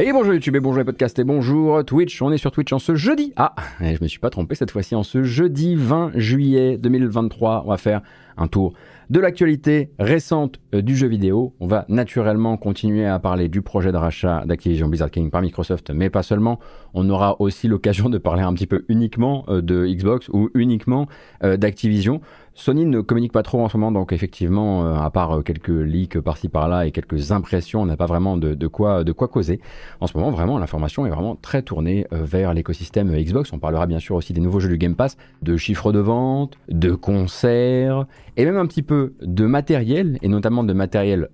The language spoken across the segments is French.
Et bonjour YouTube et bonjour les podcasts et bonjour Twitch. On est sur Twitch en ce jeudi. Ah, je me suis pas trompé cette fois-ci en ce jeudi 20 juillet 2023. On va faire un tour de l'actualité récente euh, du jeu vidéo. On va naturellement continuer à parler du projet de rachat d'Activision Blizzard King par Microsoft, mais pas seulement. On aura aussi l'occasion de parler un petit peu uniquement euh, de Xbox ou uniquement euh, d'Activision. Sony ne communique pas trop en ce moment, donc effectivement, euh, à part euh, quelques leaks par-ci par-là et quelques impressions, on n'a pas vraiment de, quoi, de quoi causer. En ce moment, vraiment, l'information est vraiment très tournée euh, vers l'écosystème Xbox. On parlera bien sûr aussi des nouveaux jeux du Game Pass, de chiffres de vente, de concerts, et même un petit peu de matériel, et notamment de matériel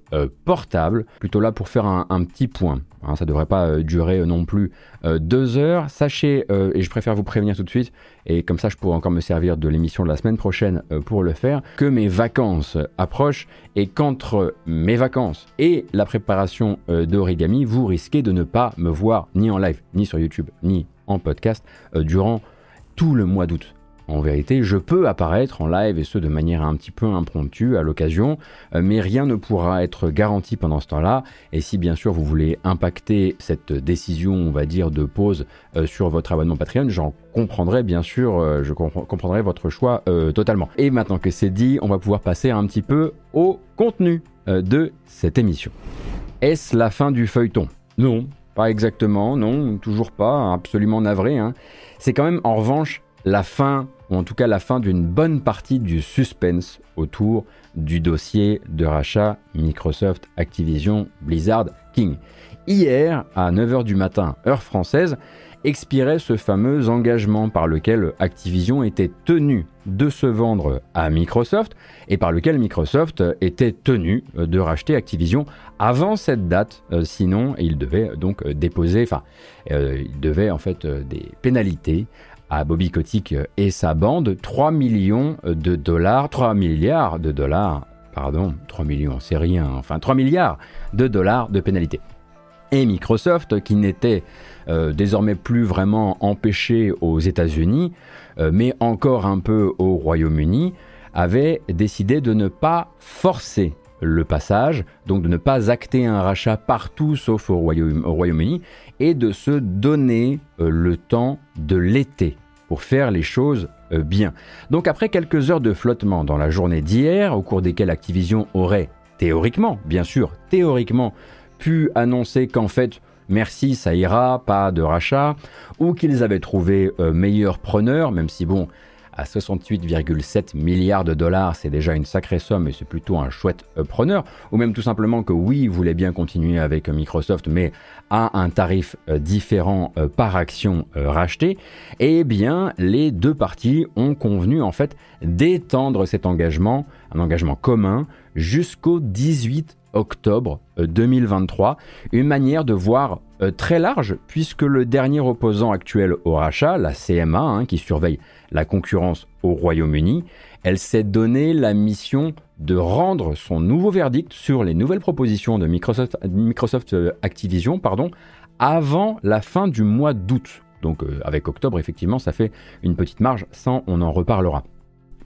portable, plutôt là pour faire un, petit point. Hein, ça ne devrait pas durer non plus deux heures. Sachez, et je préfère vous prévenir tout de suite, et comme ça je pourrais encore me servir de l'émission de la semaine prochaine euh, pour le faire, que mes vacances approchent et qu'entre mes vacances et la préparation euh, d'origami, vous risquez de ne pas me voir ni en live, ni sur YouTube, ni en podcast euh, durant tout le mois d'août. En vérité, je peux apparaître en live et ce de manière un petit peu impromptue à l'occasion, euh, mais rien ne pourra être garanti pendant ce temps-là. Et si bien sûr vous voulez impacter cette décision, on va dire, de pause euh, sur votre abonnement Patreon, j'en comprendrai bien sûr, euh, je comprendrai votre choix totalement. Et maintenant que c'est dit, on va pouvoir passer un petit peu au contenu de cette émission. Est-ce la fin du feuilleton? Non, pas exactement, non, toujours pas, absolument navré. Hein. C'est quand même en revanche la fin, ou en tout cas la fin d'une bonne partie du suspense autour du dossier de rachat Microsoft Activision Blizzard King. Hier, à 9h du matin, heure française, expirait ce fameux engagement par lequel Activision était tenu de se vendre à Microsoft et par lequel Microsoft était tenu de racheter Activision avant cette date, euh, sinon il devait donc déposer, enfin, euh, il devait en fait euh, des pénalités Bobby Kotick et sa bande 3 millions de dollars, 3 milliards de dollars, pardon, 3 millions, c'est rien, enfin 3 milliards de dollars de pénalité. Et Microsoft, qui n'était euh, désormais plus vraiment empêché aux États-Unis, euh, mais encore un peu au Royaume-Uni, avait décidé de ne pas forcer le passage, donc de ne pas acter un rachat partout sauf au Royaume-Uni, et de se donner euh, le temps de l'été pour faire les choses euh, bien. Donc après quelques heures de flottement dans la journée d'hier, au cours desquelles Activision aurait théoriquement, bien sûr, théoriquement, pu annoncer qu'en fait, merci, ça ira, pas de rachat, ou qu'ils avaient trouvé euh, meilleur preneur, même si bon, à 68,7 milliards de dollars, c'est déjà une sacrée somme et c'est plutôt un chouette preneur, ou même tout simplement que oui, ils voulaient bien continuer avec Microsoft, mais à un tarif euh, différent euh, par action euh, rachetée, eh bien, les deux parties ont convenu en fait d'étendre cet engagement, un engagement commun, jusqu'au 18 octobre 2023, une manière de voir très large, puisque le dernier opposant actuel au rachat, la CMA, hein, qui surveille la concurrence au Royaume-Uni, elle s'est donné la mission de rendre son nouveau verdict sur les nouvelles propositions de Microsoft, euh, Activision avant la fin du mois d'août. Donc euh, avec octobre, effectivement, ça fait une petite marge, sans on en reparlera.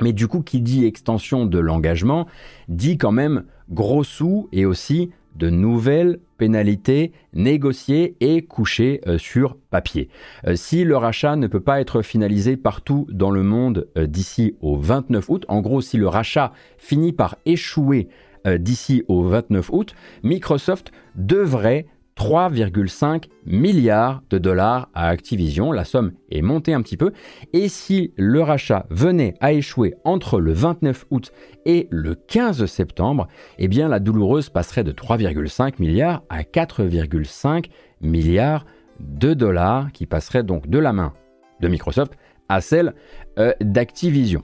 Mais du coup, qui dit extension de l'engagement, dit quand même gros sous et aussi de nouvelles pénalités négociées et couchées euh, sur papier. Euh, si le rachat ne peut pas être finalisé partout dans le monde euh, d'ici au 29 août, en gros si le rachat finit par échouer d'ici au 29 août, Microsoft devrait 3,5 milliards de dollars à Activision. La somme est montée un petit peu. Et si le rachat venait à échouer entre le 29 août et le 15 septembre, eh bien la douloureuse passerait de 3,5 milliards à 4,5 milliards de dollars qui passeraient donc de la main de Microsoft à celle euh, d'Activision.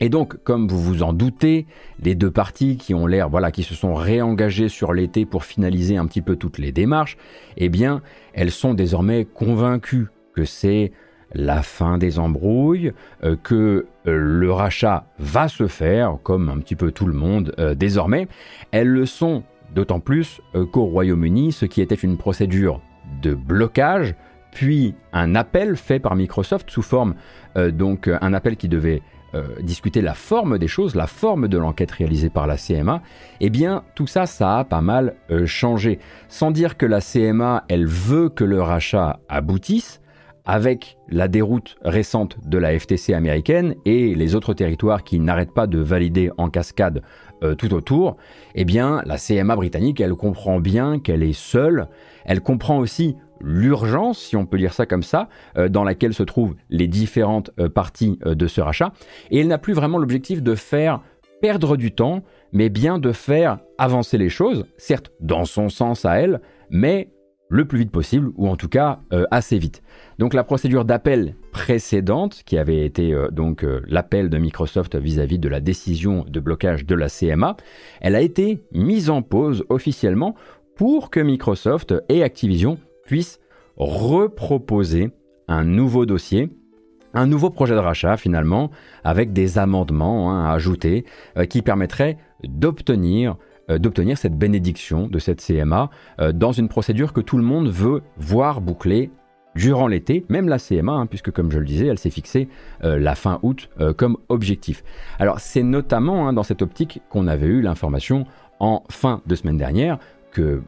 Et donc, comme vous vous en doutez, les deux parties qui ont l'air, voilà, qui se sont réengagées sur l'été pour finaliser un petit peu toutes les démarches, eh bien, elles sont désormais convaincues que c'est la fin des embrouilles, euh, que euh, le rachat va se faire, comme un petit peu tout le monde euh, désormais. Elles le sont d'autant plus qu'au Royaume-Uni, ce qui était une procédure de blocage puis un appel fait par Microsoft sous forme donc un appel qui devait discuter la forme des choses, la forme de l'enquête réalisée par la CMA, eh bien tout ça, ça a pas mal changé. Sans dire que la CMA, elle veut que le rachat aboutisse, avec la déroute récente de la FTC américaine et les autres territoires qui n'arrêtent pas de valider en cascade euh, tout autour, eh bien la CMA britannique, elle comprend bien qu'elle est seule, elle comprend aussi l'urgence, si on peut dire ça comme ça, euh, dans laquelle se trouvent les différentes euh, parties de ce rachat, et elle n'a plus vraiment l'objectif de faire perdre du temps, mais bien de faire avancer les choses, certes dans son sens à elle, mais le plus vite possible, ou en tout cas assez vite. Donc la procédure d'appel précédente, qui avait été euh, donc euh, l'appel de Microsoft vis-à-vis de la décision de blocage de la CMA, elle a été mise en pause officiellement pour que Microsoft et Activision puissent reproposer un nouveau dossier un nouveau projet de rachat finalement, avec des amendements hein, à ajouter, euh, qui permettraient d'obtenir d'obtenir cette bénédiction de cette CMA dans une procédure que tout le monde veut voir bouclée durant l'été, même la CMA, hein, puisque comme je le disais, elle s'est fixée euh, la fin août euh, comme objectif. Alors c'est notamment hein, dans cette optique qu'on avait eu l'information en fin de semaine dernière,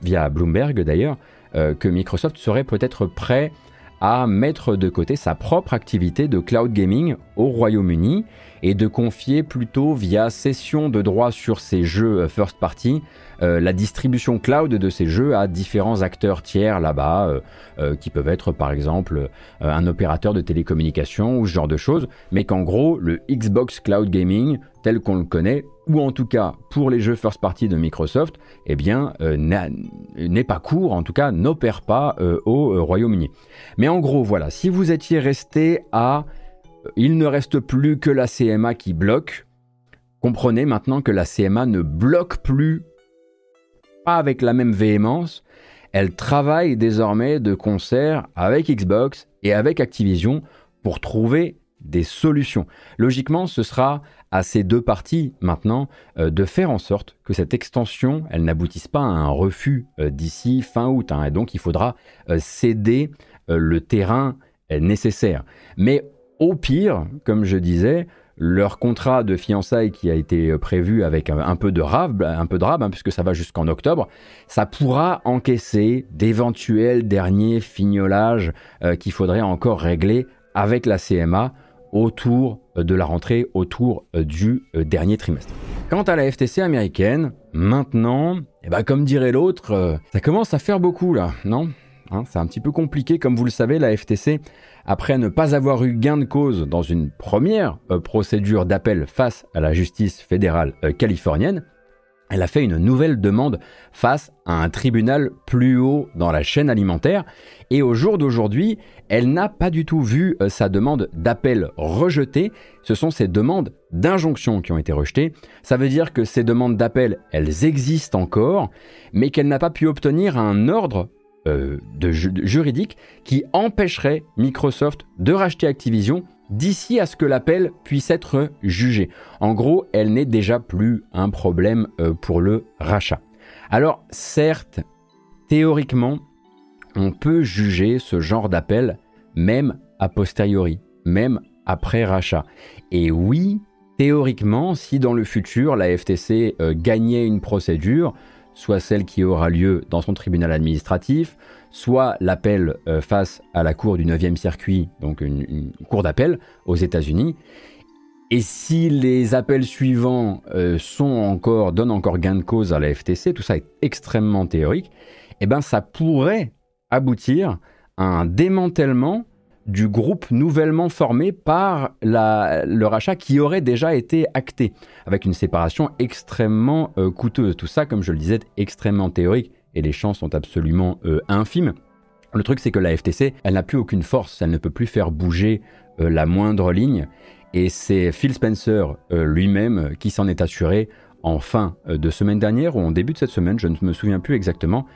via Bloomberg d'ailleurs, euh, que Microsoft serait peut-être prêt à mettre de côté sa propre activité de cloud gaming au Royaume-Uni et de confier plutôt via cession de droits sur ses jeux first party euh, la distribution cloud de ces jeux à différents acteurs tiers là-bas, euh, euh, qui peuvent être par exemple un opérateur de télécommunications ou ce genre de choses, mais qu'en gros le Xbox Cloud Gaming tel qu'on le connaît, ou en tout cas pour les jeux first party de Microsoft, eh bien n'est pas court, en tout cas n'opère pas au Royaume-Uni. Mais en gros voilà, si vous étiez resté à il ne reste plus que la CMA qui bloque, comprenez maintenant que la CMA ne bloque plus pas avec la même véhémence, elle travaille désormais de concert avec Xbox et avec Activision pour trouver des solutions. Logiquement, ce sera à ces deux parties maintenant euh, de faire en sorte que cette extension, elle n'aboutisse pas à un refus euh, d'ici fin août. Hein. et donc, il faudra euh, céder le terrain nécessaire. Mais au pire, comme je disais, leur contrat de fiançailles qui a été prévu avec un, peu de rab, un peu de rab, hein, puisque ça va jusqu'en octobre, ça pourra encaisser d'éventuels derniers fignolages qu'il faudrait encore régler avec la CMA autour euh, de la rentrée, autour du dernier trimestre. Quant à la FTC américaine, maintenant, eh ben, comme dirait l'autre, ça commence à faire beaucoup là, non? Hein, C'est un petit peu compliqué, comme vous le savez, la FTC après ne pas avoir eu gain de cause dans une première euh, procédure d'appel face à la justice fédérale euh, californienne, elle a fait une nouvelle demande face à un tribunal plus haut dans la chaîne alimentaire et au jour d'aujourd'hui, elle n'a pas du tout vu euh, sa demande d'appel rejetée, ce sont ses demandes d'injonction qui ont été rejetées. Ça veut dire que ces demandes d'appel, elles existent encore, mais qu'elle n'a pas pu obtenir un ordre euh, juridique qui empêcherait Microsoft de racheter Activision d'ici à ce que l'appel puisse être jugé. En gros, elle n'est déjà plus un problème euh, pour le rachat. Alors certes, théoriquement, on peut juger ce genre d'appel même a posteriori, même après rachat. Et oui, théoriquement, si dans le futur la FTC euh, gagnait une procédure, soit celle qui aura lieu dans son tribunal administratif, soit l'appel euh, face à la cour du 9e circuit, donc une, cour d'appel aux États-Unis. Et si les appels suivants euh, sont encore, donnent encore gain de cause à la FTC, tout ça est extrêmement théorique, eh ben ça pourrait aboutir à un démantèlement du groupe nouvellement formé par le rachat qui aurait déjà été acté, avec une séparation extrêmement euh, coûteuse. Tout ça, comme je le disais, extrêmement théorique, et les chances sont absolument euh, infimes. Le truc, c'est que la FTC, elle n'a plus aucune force, elle ne peut plus faire bouger euh, la moindre ligne, et c'est Phil Spencer lui-même qui s'en est assuré en fin de semaine dernière ou en début de cette semaine, je ne me souviens plus exactement.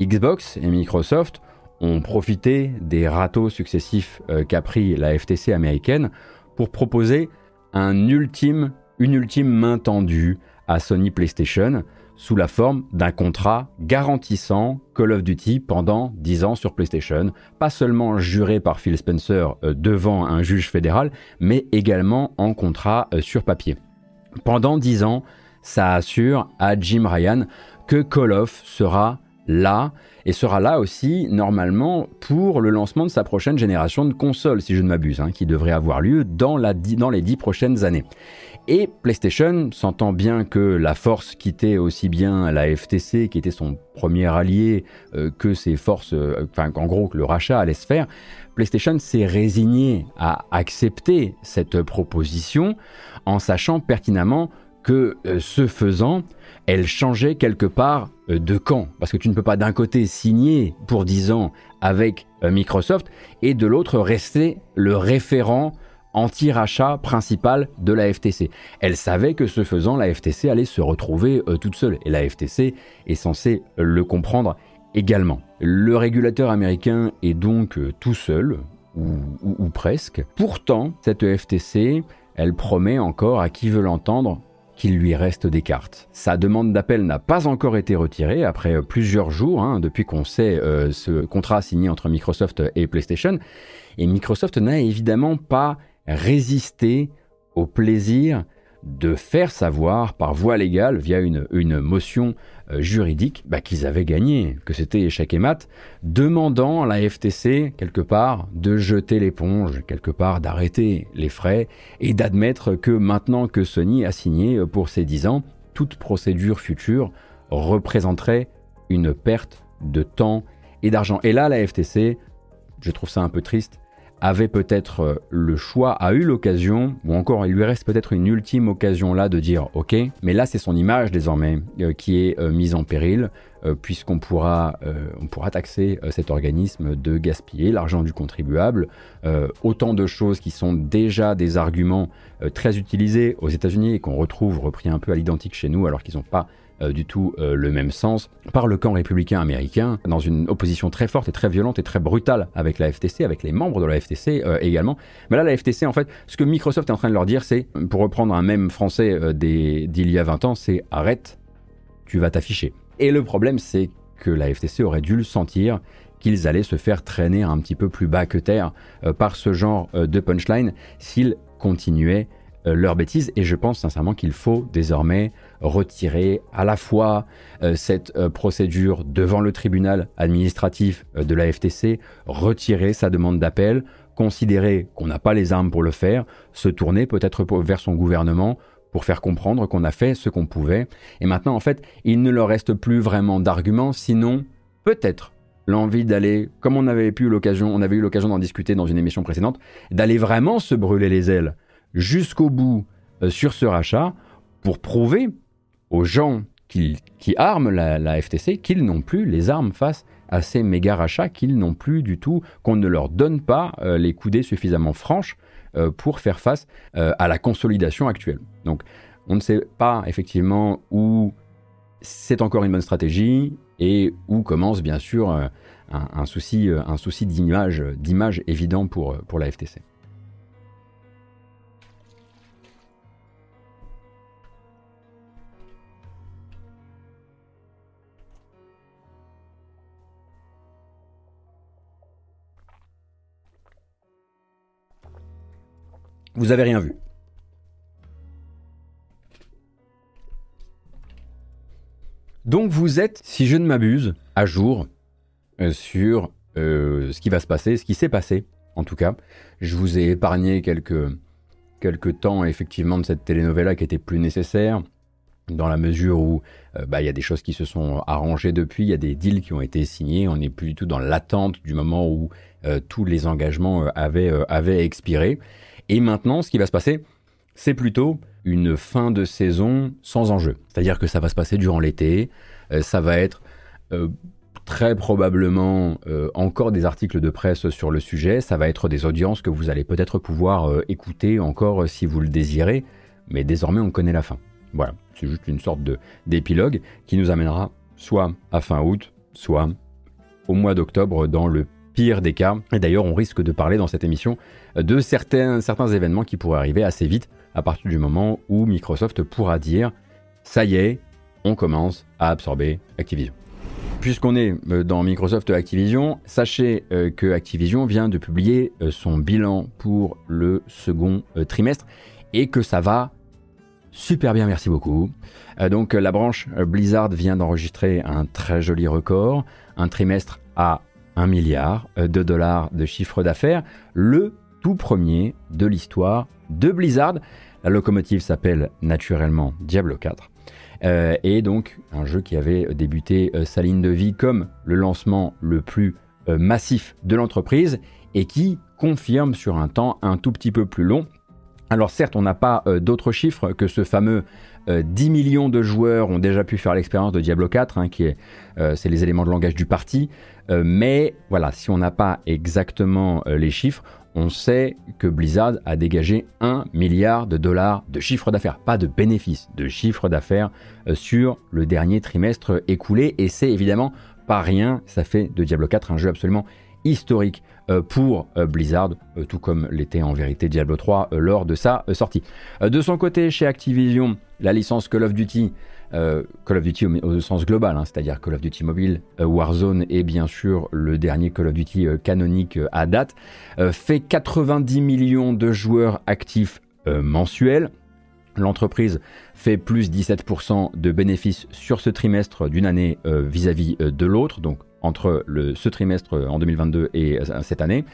Xbox et Microsoft ont profité des râteaux successifs euh, qu'a pris la FTC américaine pour proposer un ultime, une ultime main tendue à Sony PlayStation sous la forme d'un contrat garantissant Call of Duty pendant 10 ans sur PlayStation, pas seulement juré par Phil Spencer euh, devant un juge fédéral, mais également en contrat euh, sur papier. Pendant 10 ans, ça assure à Jim Ryan que Call of sera là et sera là aussi normalement pour le lancement de sa prochaine génération de consoles, si je ne m'abuse, hein, qui devrait avoir lieu dans, dans les 10 prochaines années. Et PlayStation, sentant bien que la force quittait aussi bien la FTC, qui était son premier allié, euh, que ses forces, euh, enfin qu'en gros que le rachat allait se faire, PlayStation s'est résigné à accepter cette proposition en sachant pertinemment que euh, ce faisant, elle changeait quelque part de camp. Parce que tu ne peux pas d'un côté signer pour 10 ans avec Microsoft et de l'autre rester le référent anti-rachat principal de la FTC. Elle savait que ce faisant, la FTC allait se retrouver euh, toute seule. Et la FTC est censée le comprendre également. Le régulateur américain est donc euh, tout seul, ou, presque. Pourtant, cette FTC, elle promet encore à qui veut l'entendre qu'il lui reste des cartes. Sa demande d'appel n'a pas encore été retirée après euh, plusieurs jours, hein, depuis qu'on sait ce contrat signé entre Microsoft et PlayStation. Et Microsoft n'a évidemment pas résister au plaisir de faire savoir par voie légale, via une, une motion euh, juridique, bah, qu'ils avaient gagné, que c'était échec et mat, demandant à la FTC, quelque part, de jeter l'éponge, quelque part, d'arrêter les frais et d'admettre que maintenant que Sony a signé pour ses 10 ans, toute procédure future représenterait une perte de temps et d'argent. Et là, la FTC, je trouve ça un peu triste, avait peut-être euh, le choix, a eu l'occasion, ou encore il lui reste peut-être une ultime occasion là de dire ok, mais là c'est son image désormais euh, qui est euh, mise en péril, puisqu'on pourra, on pourra taxer cet organisme de gaspiller l'argent du contribuable. autant de choses qui sont déjà des arguments très utilisés aux États-Unis et qu'on retrouve repris un peu à l'identique chez nous alors qu'ils n'ont pas du tout euh, le même sens par le camp républicain américain, dans une opposition très forte et très violente et très brutale avec la FTC, avec les membres de la FTC euh, également. Mais là, la FTC, en fait, ce que Microsoft est en train de leur dire, c'est, pour reprendre un même français d'il y a 20 ans, c'est arrête, tu vas t'afficher. Et le problème, c'est que la FTC aurait dû le sentir qu'ils allaient se faire traîner un petit peu plus bas que terre par ce genre de punchline s'ils continuaient leur bêtise. Et je pense sincèrement qu'il faut désormais retirer à la fois euh, cette euh, procédure devant le tribunal administratif euh, de la FTC, retirer sa demande d'appel, considérer qu'on n'a pas les armes pour le faire, se tourner peut-être vers son gouvernement pour faire comprendre qu'on a fait ce qu'on pouvait. Et maintenant, en fait, il ne leur reste plus vraiment d'arguments, sinon peut-être l'envie d'aller, comme on avait, l'occasion, on avait eu l'occasion d'en discuter dans une émission précédente, d'aller vraiment se brûler les ailes jusqu'au bout sur ce rachat pour prouver aux gens qui, arment la, FTC qu'ils n'ont plus les armes face à ces méga rachats, qu'ils n'ont plus du tout, qu'on ne leur donne pas euh, les coudées suffisamment franches euh, pour faire face euh, à la consolidation actuelle. Donc on ne sait pas effectivement où c'est encore une bonne stratégie et où commence bien sûr un, souci, un souci d'image, d'image évident pour, pour la FTC. Vous avez rien vu. Donc vous êtes, si je ne m'abuse, à jour euh, sur euh, ce qui va se passer, ce qui s'est passé, en tout cas. Je vous ai épargné quelques, temps, effectivement, de cette telenovela qui était plus nécessaire, dans la mesure où euh, bah, il y a des choses qui se sont arrangées depuis, il y a des deals qui ont été signés, on n'est plus du tout dans l'attente du moment où tous les engagements avaient, avaient expiré. Et maintenant, ce qui va se passer, c'est plutôt une fin de saison sans enjeu. C'est-à-dire que ça va se passer durant l'été, euh, ça va être euh, très probablement euh, encore des articles de presse sur le sujet, ça va être des audiences que vous allez peut-être pouvoir écouter encore si vous le désirez, mais désormais on connaît la fin. Voilà, c'est juste une sorte d'épilogue qui nous amènera soit à fin août, soit au mois d'octobre dans le pire des cas. Et d'ailleurs, on risque de parler dans cette émission de certains, certains événements qui pourraient arriver assez vite à partir du moment où Microsoft pourra dire ça y est, on commence à absorber Activision. Puisqu'on est dans Microsoft Activision, sachez que Activision vient de publier son bilan pour le second trimestre et que ça va super bien, merci beaucoup. donc la branche Blizzard vient d'enregistrer un très joli record, un trimestre à 1 milliard de dollars de chiffre d'affaires, le tout premier de l'histoire de Blizzard. La locomotive s'appelle naturellement Diablo 4. Euh, et donc un jeu qui avait débuté euh, sa ligne de vie comme le lancement le plus euh, massif de l'entreprise et qui confirme sur un temps un tout petit peu plus long. Alors certes, on n'a pas d'autres chiffres que ce fameux 10 millions de joueurs ont déjà pu faire l'expérience de Diablo 4, hein, qui est, c'est les éléments de langage du parti. mais voilà, si on n'a pas exactement les chiffres, on sait que Blizzard a dégagé 1 milliard de dollars de chiffre d'affaires, pas de bénéfices, de chiffre d'affaires euh, sur le dernier trimestre écoulé. Et c'est évidemment pas rien, ça fait de Diablo 4 un jeu absolument historique euh, pour euh, Blizzard, tout comme l'était en vérité Diablo 3 lors de sa sortie. De son côté, chez Activision, la licence Call of Duty euh, Call of Duty au, sens global, hein, c'est-à-dire Call of Duty Mobile, euh, Warzone et bien sûr le dernier Call of Duty euh, canonique à date, fait 90 millions de joueurs actifs mensuels. L'entreprise fait plus 17% de bénéfices sur ce trimestre d'une année vis-à-vis de l'autre, donc entre ce trimestre en 2022 et cette année.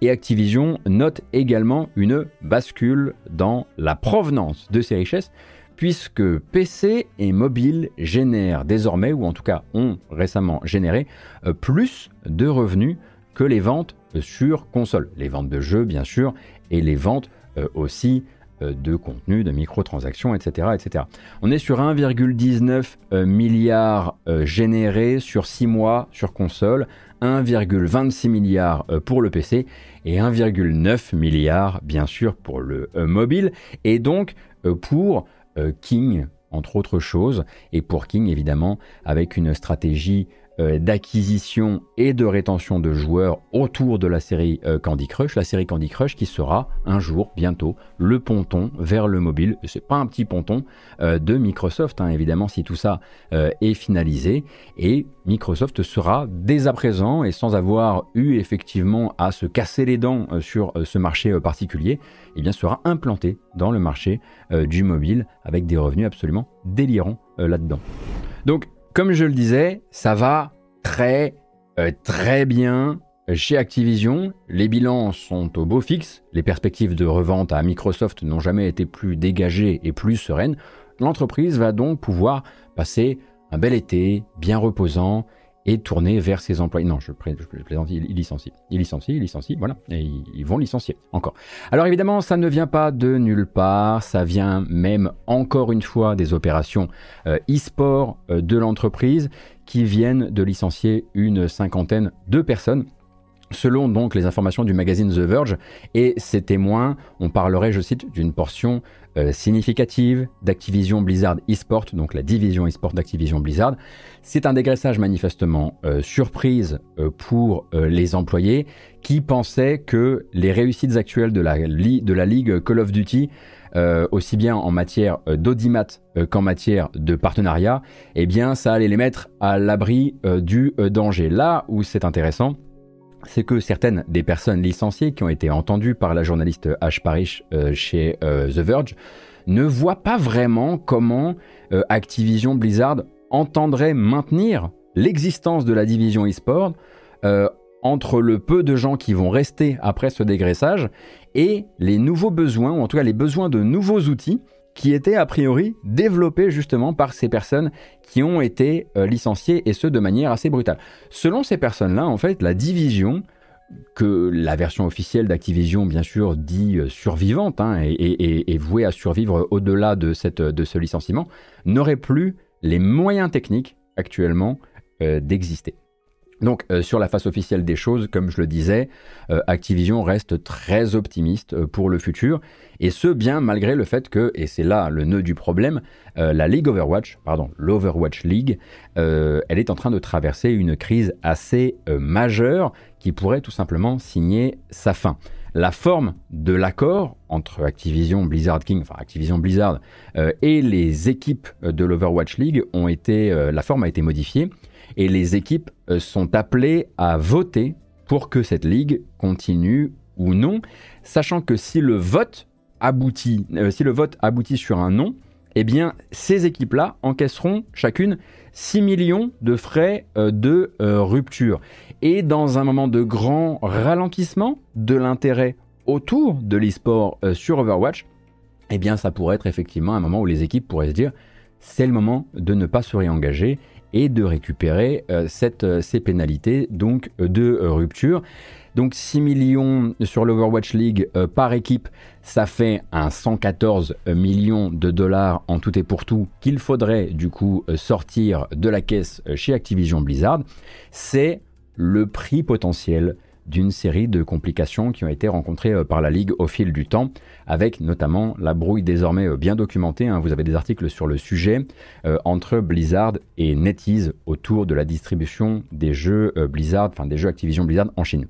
Et Activision note également une bascule dans la provenance de ses richesses, puisque PC et mobile génèrent désormais, ou en tout cas ont récemment généré, euh, plus de revenus que les ventes sur console. Les ventes de jeux, bien sûr, et les ventes euh, aussi euh, de contenu, de microtransactions, etc., etc. On est sur 1,19 milliard générés sur 6 mois sur console, 1,26 milliard pour le PC et 1,9 milliard bien sûr pour le mobile. Et donc pour euh, King, entre autres choses, et pour King évidemment avec une stratégie euh, d'acquisition et de rétention de joueurs autour de la série euh, Candy Crush, la série Candy Crush qui sera un jour, bientôt, le ponton vers le mobile. C'est pas un petit ponton euh, de Microsoft, hein, évidemment, si tout ça est finalisé. Et Microsoft sera dès à présent, et sans avoir eu effectivement à se casser les dents sur ce marché particulier, eh bien, sera implanté dans le marché du mobile avec des revenus absolument délirants là-dedans. Donc, comme je le disais, ça va très euh, très bien chez Activision. Les bilans sont au beau fixe. Les perspectives de revente à Microsoft n'ont jamais été plus dégagées et plus sereines. L'entreprise va donc pouvoir passer un bel été bien reposant et tourner vers ses employés. Non, je, plaisante, il, licencie. Il licencie, il licencie, voilà. Et ils, vont licencier, encore. Alors évidemment, ça ne vient pas de nulle part, ça vient même encore une fois des opérations euh, e-sport euh, de l'entreprise qui viennent de licencier une cinquantaine de personnes. Selon donc les informations du magazine The Verge et ses témoins, on parlerait, je cite, d'une portion euh, significative d'Activision Blizzard eSport, donc la division eSport d'Activision Blizzard. C'est un dégraissage manifestement euh, surprise euh, pour les employés qui pensaient que les réussites actuelles de la, de la ligue Call of Duty, aussi bien en matière d'audimat qu'en matière de partenariat, eh bien ça allait les mettre à l'abri du danger. Là où c'est intéressant, c'est que certaines des personnes licenciées qui ont été entendues par la journaliste Ash Parish euh, chez euh, The Verge ne voient pas vraiment comment euh, Activision Blizzard entendrait maintenir l'existence de la division e-sport entre le peu de gens qui vont rester après ce dégraissage et les nouveaux besoins, ou en tout cas les besoins de nouveaux outils qui étaient a priori développés justement par ces personnes qui ont été euh, licenciées et ce de manière assez brutale. Selon ces personnes-là, en fait, la division que la version officielle d'Activision, bien sûr, dit euh, survivante hein, et, vouée à survivre au-delà de, de ce licenciement, n'aurait plus les moyens techniques actuellement euh, d'exister. Donc euh, sur la face officielle des choses, comme je le disais, euh, Activision reste très optimiste euh, pour le futur, et ce bien malgré le fait que, et c'est là le nœud du problème, la League Overwatch, pardon, l'Overwatch League, elle est en train de traverser une crise assez majeure qui pourrait tout simplement signer sa fin. La forme de l'accord entre Activision Blizzard King, enfin Activision Blizzard et les équipes de l'Overwatch League ont été, la forme a été modifiée et les équipes sont appelées à voter pour que cette ligue continue ou non, sachant que si le vote aboutit, si le vote aboutit sur un non, eh bien, ces équipes-là encaisseront chacune 6 millions de frais euh, de euh, rupture. Et dans un moment de grand ralentissement de l'intérêt autour de l'e-sport euh, sur Overwatch, eh bien, ça pourrait être effectivement un moment où les équipes pourraient se dire c'est le moment de ne pas se réengager et de récupérer cette, ces pénalités donc de rupture. Donc 6 millions sur l'Overwatch League euh, par équipe, ça fait un 114 millions de dollars en tout et pour tout qu'il faudrait du coup euh, sortir de la caisse euh, chez Activision Blizzard. C'est le prix potentiel d'une série de complications qui ont été rencontrées par la Ligue au fil du temps, avec notamment la brouille désormais bien documentée, hein. vous avez des articles sur le sujet, entre Blizzard et NetEase autour de la distribution des jeux Blizzard, enfin des jeux Activision Blizzard en Chine.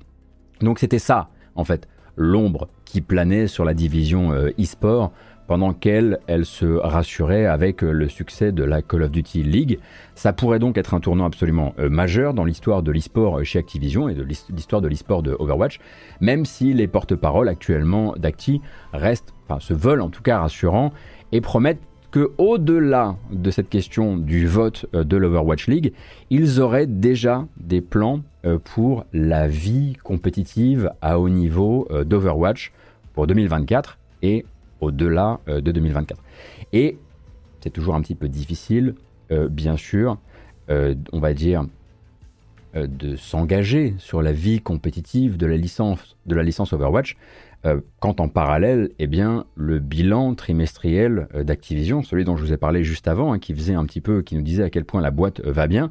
Donc c'était ça, en fait, l'ombre qui planait sur la division euh, e-sport pendant qu'elle elle se rassurait avec euh, le succès de la Call of Duty League. Ça pourrait donc être un tournant absolument euh, majeur dans l'histoire de l'e-sport chez Activision et de l'histoire de l'e-sport de Overwatch, même si les porte-paroles actuellement d'Acti restent, enfin se veulent en tout cas rassurants et promettent que au-delà de cette question du vote euh, de l'Overwatch League, ils auraient déjà des plans euh, pour la vie compétitive à haut niveau euh, d'Overwatch pour 2024 et au-delà de 2024. Et c'est toujours un petit peu difficile, bien sûr, on va dire, de s'engager sur la vie compétitive de la licence, de la licence Overwatch euh, quand en parallèle, eh bien, le bilan trimestriel euh, d'Activision, celui dont je vous ai parlé juste avant, hein, qui faisait un petit peu, qui nous disait à quel point la boîte euh, va bien,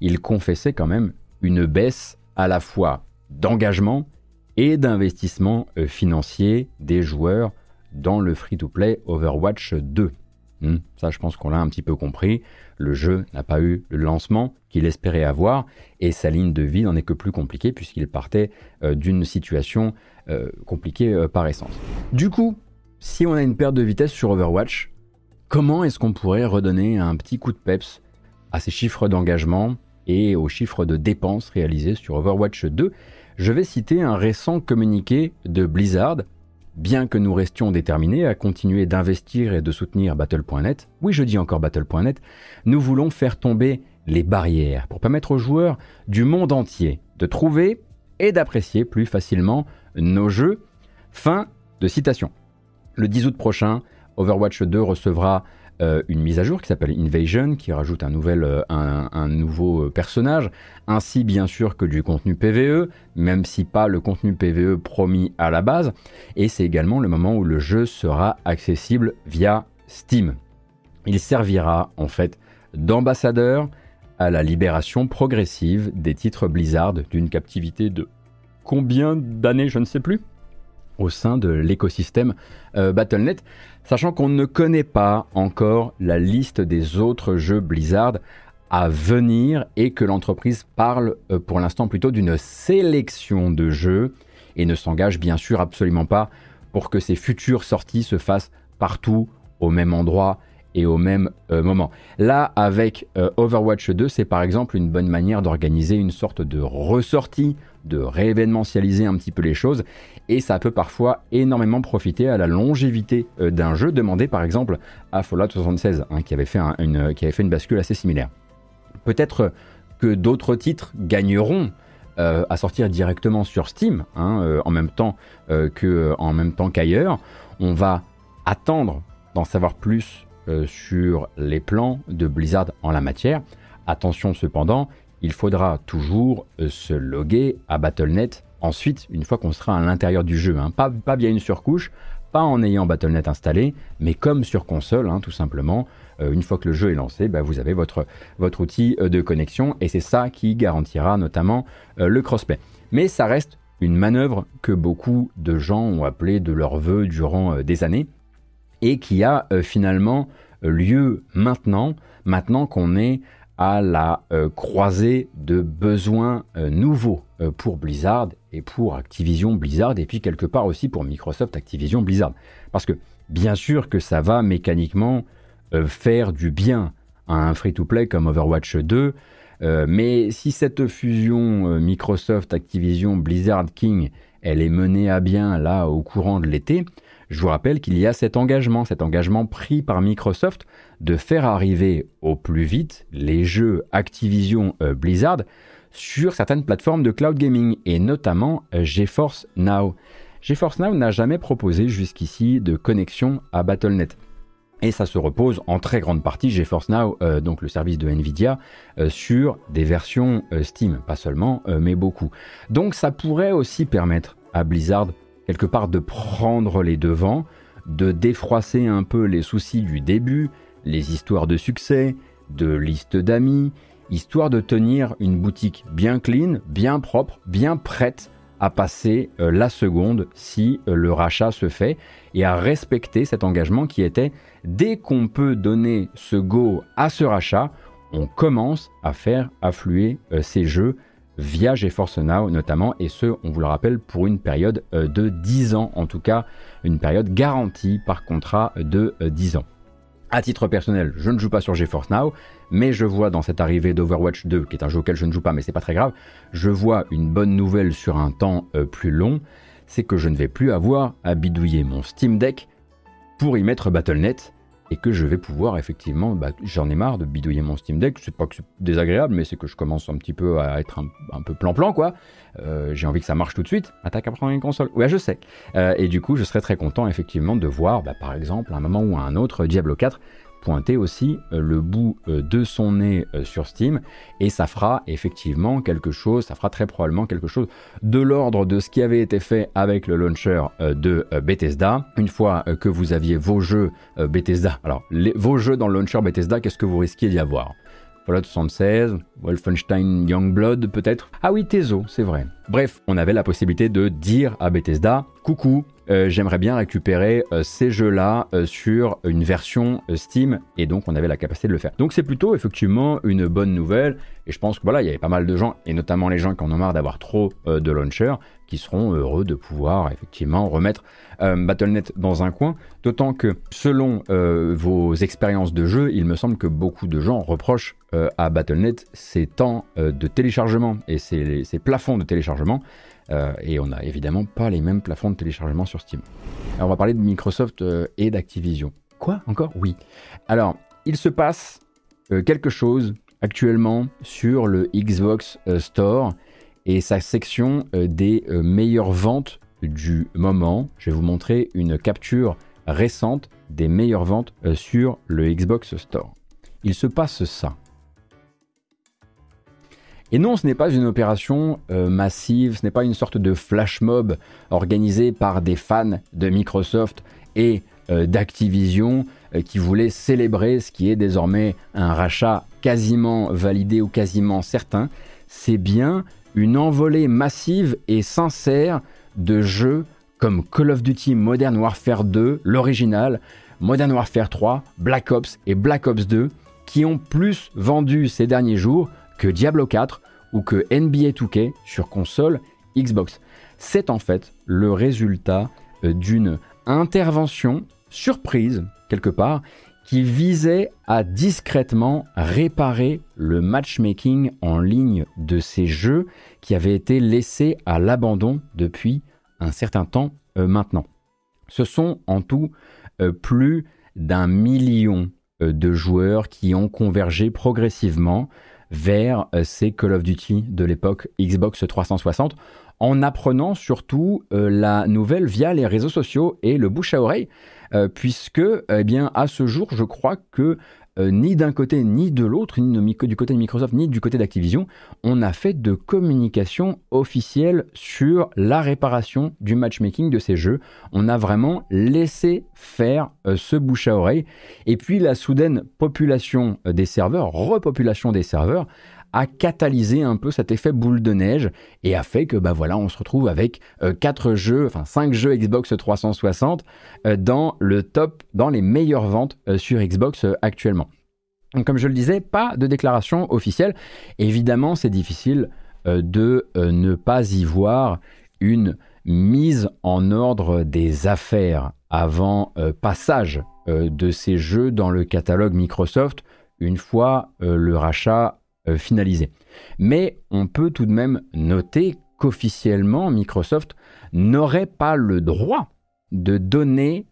il confessait quand même une baisse à la fois d'engagement et d'investissement financier des joueurs dans le free-to-play Overwatch 2. Hmm, ça, je pense qu'on l'a un petit peu compris. Le jeu n'a pas eu le lancement qu'il espérait avoir et sa ligne de vie n'en est que plus compliquée puisqu'il partait d'une situation euh, compliqué euh, par essence. Du coup, si on a une perte de vitesse sur Overwatch, comment est-ce qu'on pourrait redonner un petit coup de peps à ces chiffres d'engagement et aux chiffres de dépenses réalisés sur Overwatch 2 Je vais citer un récent communiqué de Blizzard. Bien que nous restions déterminés à continuer d'investir et de soutenir Battle.net, oui je dis encore Battle.net, nous voulons faire tomber les barrières pour permettre aux joueurs du monde entier de trouver et d'apprécier plus facilement nos jeux. Fin de citation. Le 10 août prochain, Overwatch 2 recevra euh, une mise à jour qui s'appelle Invasion, qui rajoute un, euh, un, nouveau euh, personnage, ainsi bien sûr que du contenu PVE, même si pas le contenu PVE promis à la base. Et c'est également le moment où le jeu sera accessible via Steam. Il servira en fait d'ambassadeur à la libération progressive des titres Blizzard d'une captivité de combien d'années, je ne sais plus, au sein de l'écosystème euh, Battle.net, sachant qu'on ne connaît pas encore la liste des autres jeux Blizzard à venir et que l'entreprise parle euh, pour l'instant plutôt d'une sélection de jeux et ne s'engage bien sûr absolument pas pour que ces futures sorties se fassent partout au même endroit et au même euh, moment. Là, avec Overwatch 2, c'est par exemple une bonne manière d'organiser une sorte de ressortie de réévénementialiser un petit peu les choses et ça peut parfois énormément profiter à la longévité euh, d'un jeu demandé par exemple à Fallout 76 hein, qui, avait fait une, qui avait fait une bascule assez similaire. Peut-être que d'autres titres gagneront euh, à sortir directement sur Steam hein, euh, en même temps que en même temps qu'ailleurs. On va attendre d'en savoir plus sur les plans de Blizzard en la matière. Attention cependant, il faudra toujours euh, se loguer à Battle.net ensuite, une fois qu'on sera à l'intérieur du jeu. Hein. Pas, pas via une surcouche, pas en ayant Battle.net installé, mais comme sur console, hein, tout simplement. Euh, une fois que le jeu est lancé, bah, vous avez votre, outil euh, de connexion et c'est ça qui garantira notamment le crossplay. Mais ça reste une manœuvre que beaucoup de gens ont appelé de leur vœu durant des années et qui a finalement lieu maintenant, maintenant qu'on est à la croisée de besoins nouveaux pour Blizzard et pour Activision Blizzard et puis quelque part aussi pour Microsoft Activision Blizzard. Parce que bien sûr que ça va mécaniquement faire du bien à un free-to-play comme Overwatch 2, mais si cette fusion Microsoft Activision Blizzard King elle est menée à bien là au courant de l'été, je vous rappelle qu'il y a cet engagement, cet engagement pris par Microsoft de faire arriver au plus vite les jeux Activision euh, Blizzard sur certaines plateformes de cloud gaming et notamment euh, GeForce Now. GeForce Now n'a jamais proposé jusqu'ici de connexion à Battle.net. Et ça se repose en très grande partie, GeForce Now, euh, donc le service de Nvidia, sur des versions Steam. Pas seulement, mais beaucoup. Donc ça pourrait aussi permettre à Blizzard quelque part de prendre les devants, de défroisser un peu les soucis du début, les histoires de succès, de listes d'amis, histoire de tenir une boutique bien clean, bien propre, bien prête à passer euh, la seconde si euh, le rachat se fait et à respecter cet engagement qui était dès qu'on peut donner ce go à ce rachat, on commence à faire affluer euh, ces jeux via GeForce Now notamment, et ce, on vous le rappelle, pour une période de 10 ans, en tout cas une période garantie par contrat de 10 euh, ans. À titre personnel, je ne joue pas sur GeForce Now, mais je vois dans cette arrivée d'Overwatch 2, qui est un jeu auquel je ne joue pas, mais c'est pas très grave, je vois une bonne nouvelle sur un temps euh, plus long, c'est que je ne vais plus avoir à bidouiller mon Steam Deck pour y mettre Battle.net et que je vais pouvoir effectivement, bah, j'en ai marre de bidouiller mon Steam Deck, c'est pas que c'est désagréable, mais c'est que je commence un petit peu à être un, peu plan-plan quoi. Euh, j'ai envie que ça marche tout de suite. Attaque à prendre une console. Ouais, je sais. Euh, et du coup, je serais très content effectivement de voir, bah, par exemple, à un moment ou à un autre, Diablo 4 pointer aussi euh, le bout euh, de son nez euh, sur Steam et ça fera effectivement quelque chose, ça fera très probablement quelque chose de l'ordre de ce qui avait été fait avec le launcher de Bethesda. Une fois que vous aviez vos jeux Bethesda, alors vos jeux dans le launcher Bethesda, qu'est-ce que vous risquiez d'y avoir? Fallout 76, Wolfenstein Youngblood peut-être? Ah oui, Tezo, c'est vrai. Bref, on avait la possibilité de dire à Bethesda, coucou, euh, j'aimerais bien récupérer euh, ces jeux-là euh, sur une version Steam et donc on avait la capacité de le faire. Donc c'est plutôt effectivement une bonne nouvelle et je pense que voilà, il y avait pas mal de gens et notamment les gens qui en ont marre d'avoir trop de launchers qui seront heureux de pouvoir effectivement remettre Battle.net dans un coin, d'autant que selon vos expériences de jeu, il me semble que beaucoup de gens reprochent à Battle.net ces temps de téléchargement et ces, ces plafonds de téléchargement euh, et on n'a évidemment pas les mêmes plafonds de téléchargement sur Steam. Alors on va parler de Microsoft euh, et d'Activision. Quoi? Encore? Oui. Alors, il se passe euh, quelque chose actuellement sur le Xbox Store et sa section des meilleures ventes du moment. Je vais vous montrer une capture récente des meilleures ventes sur le Xbox Store. Il se passe ça. Et non, ce n'est pas une opération euh, massive, ce n'est pas une sorte de flash mob organisé par des fans de Microsoft et euh, d'Activision euh, qui voulaient célébrer ce qui est désormais un rachat quasiment validé ou quasiment certain. C'est bien une envolée massive et sincère de jeux comme Call of Duty Modern Warfare 2, l'original, Modern Warfare 3, Black Ops et Black Ops 2, qui ont plus vendu ces derniers jours que Diablo 4 ou que NBA 2K sur console Xbox. C'est en fait le résultat euh, d'une intervention surprise, quelque part, qui visait à discrètement réparer le matchmaking en ligne de ces jeux qui avaient été laissés à l'abandon depuis un certain temps euh, maintenant. Ce sont en tout euh, plus d'un million de joueurs qui ont convergé progressivement vers euh, ces Call of Duty de l'époque Xbox 360 en apprenant surtout euh, la nouvelle via les réseaux sociaux et le bouche à oreille, euh, puisque eh bien, à ce jour, je crois que euh, ni d'un côté ni de l'autre, ni du côté de Microsoft ni du côté d'Activision, on a fait de communication officielle sur la réparation du matchmaking de ces jeux. On a vraiment laissé faire euh, ce bouche à oreille. Et puis la soudaine population euh, des serveurs, repopulation des serveurs, a catalysé un peu cet effet boule de neige et a fait que bah voilà, on se retrouve avec 4 euh, jeux, enfin 5 jeux Xbox 360 euh, dans le top, dans les meilleures ventes euh, sur Xbox actuellement. comme je le disais, pas de déclaration officielle. Évidemment, c'est difficile de ne pas y voir une mise en ordre des affaires avant passage de ces jeux dans le catalogue Microsoft une fois le rachat finalisé. Mais on peut tout de même noter qu'officiellement, Microsoft n'aurait pas le droit de donner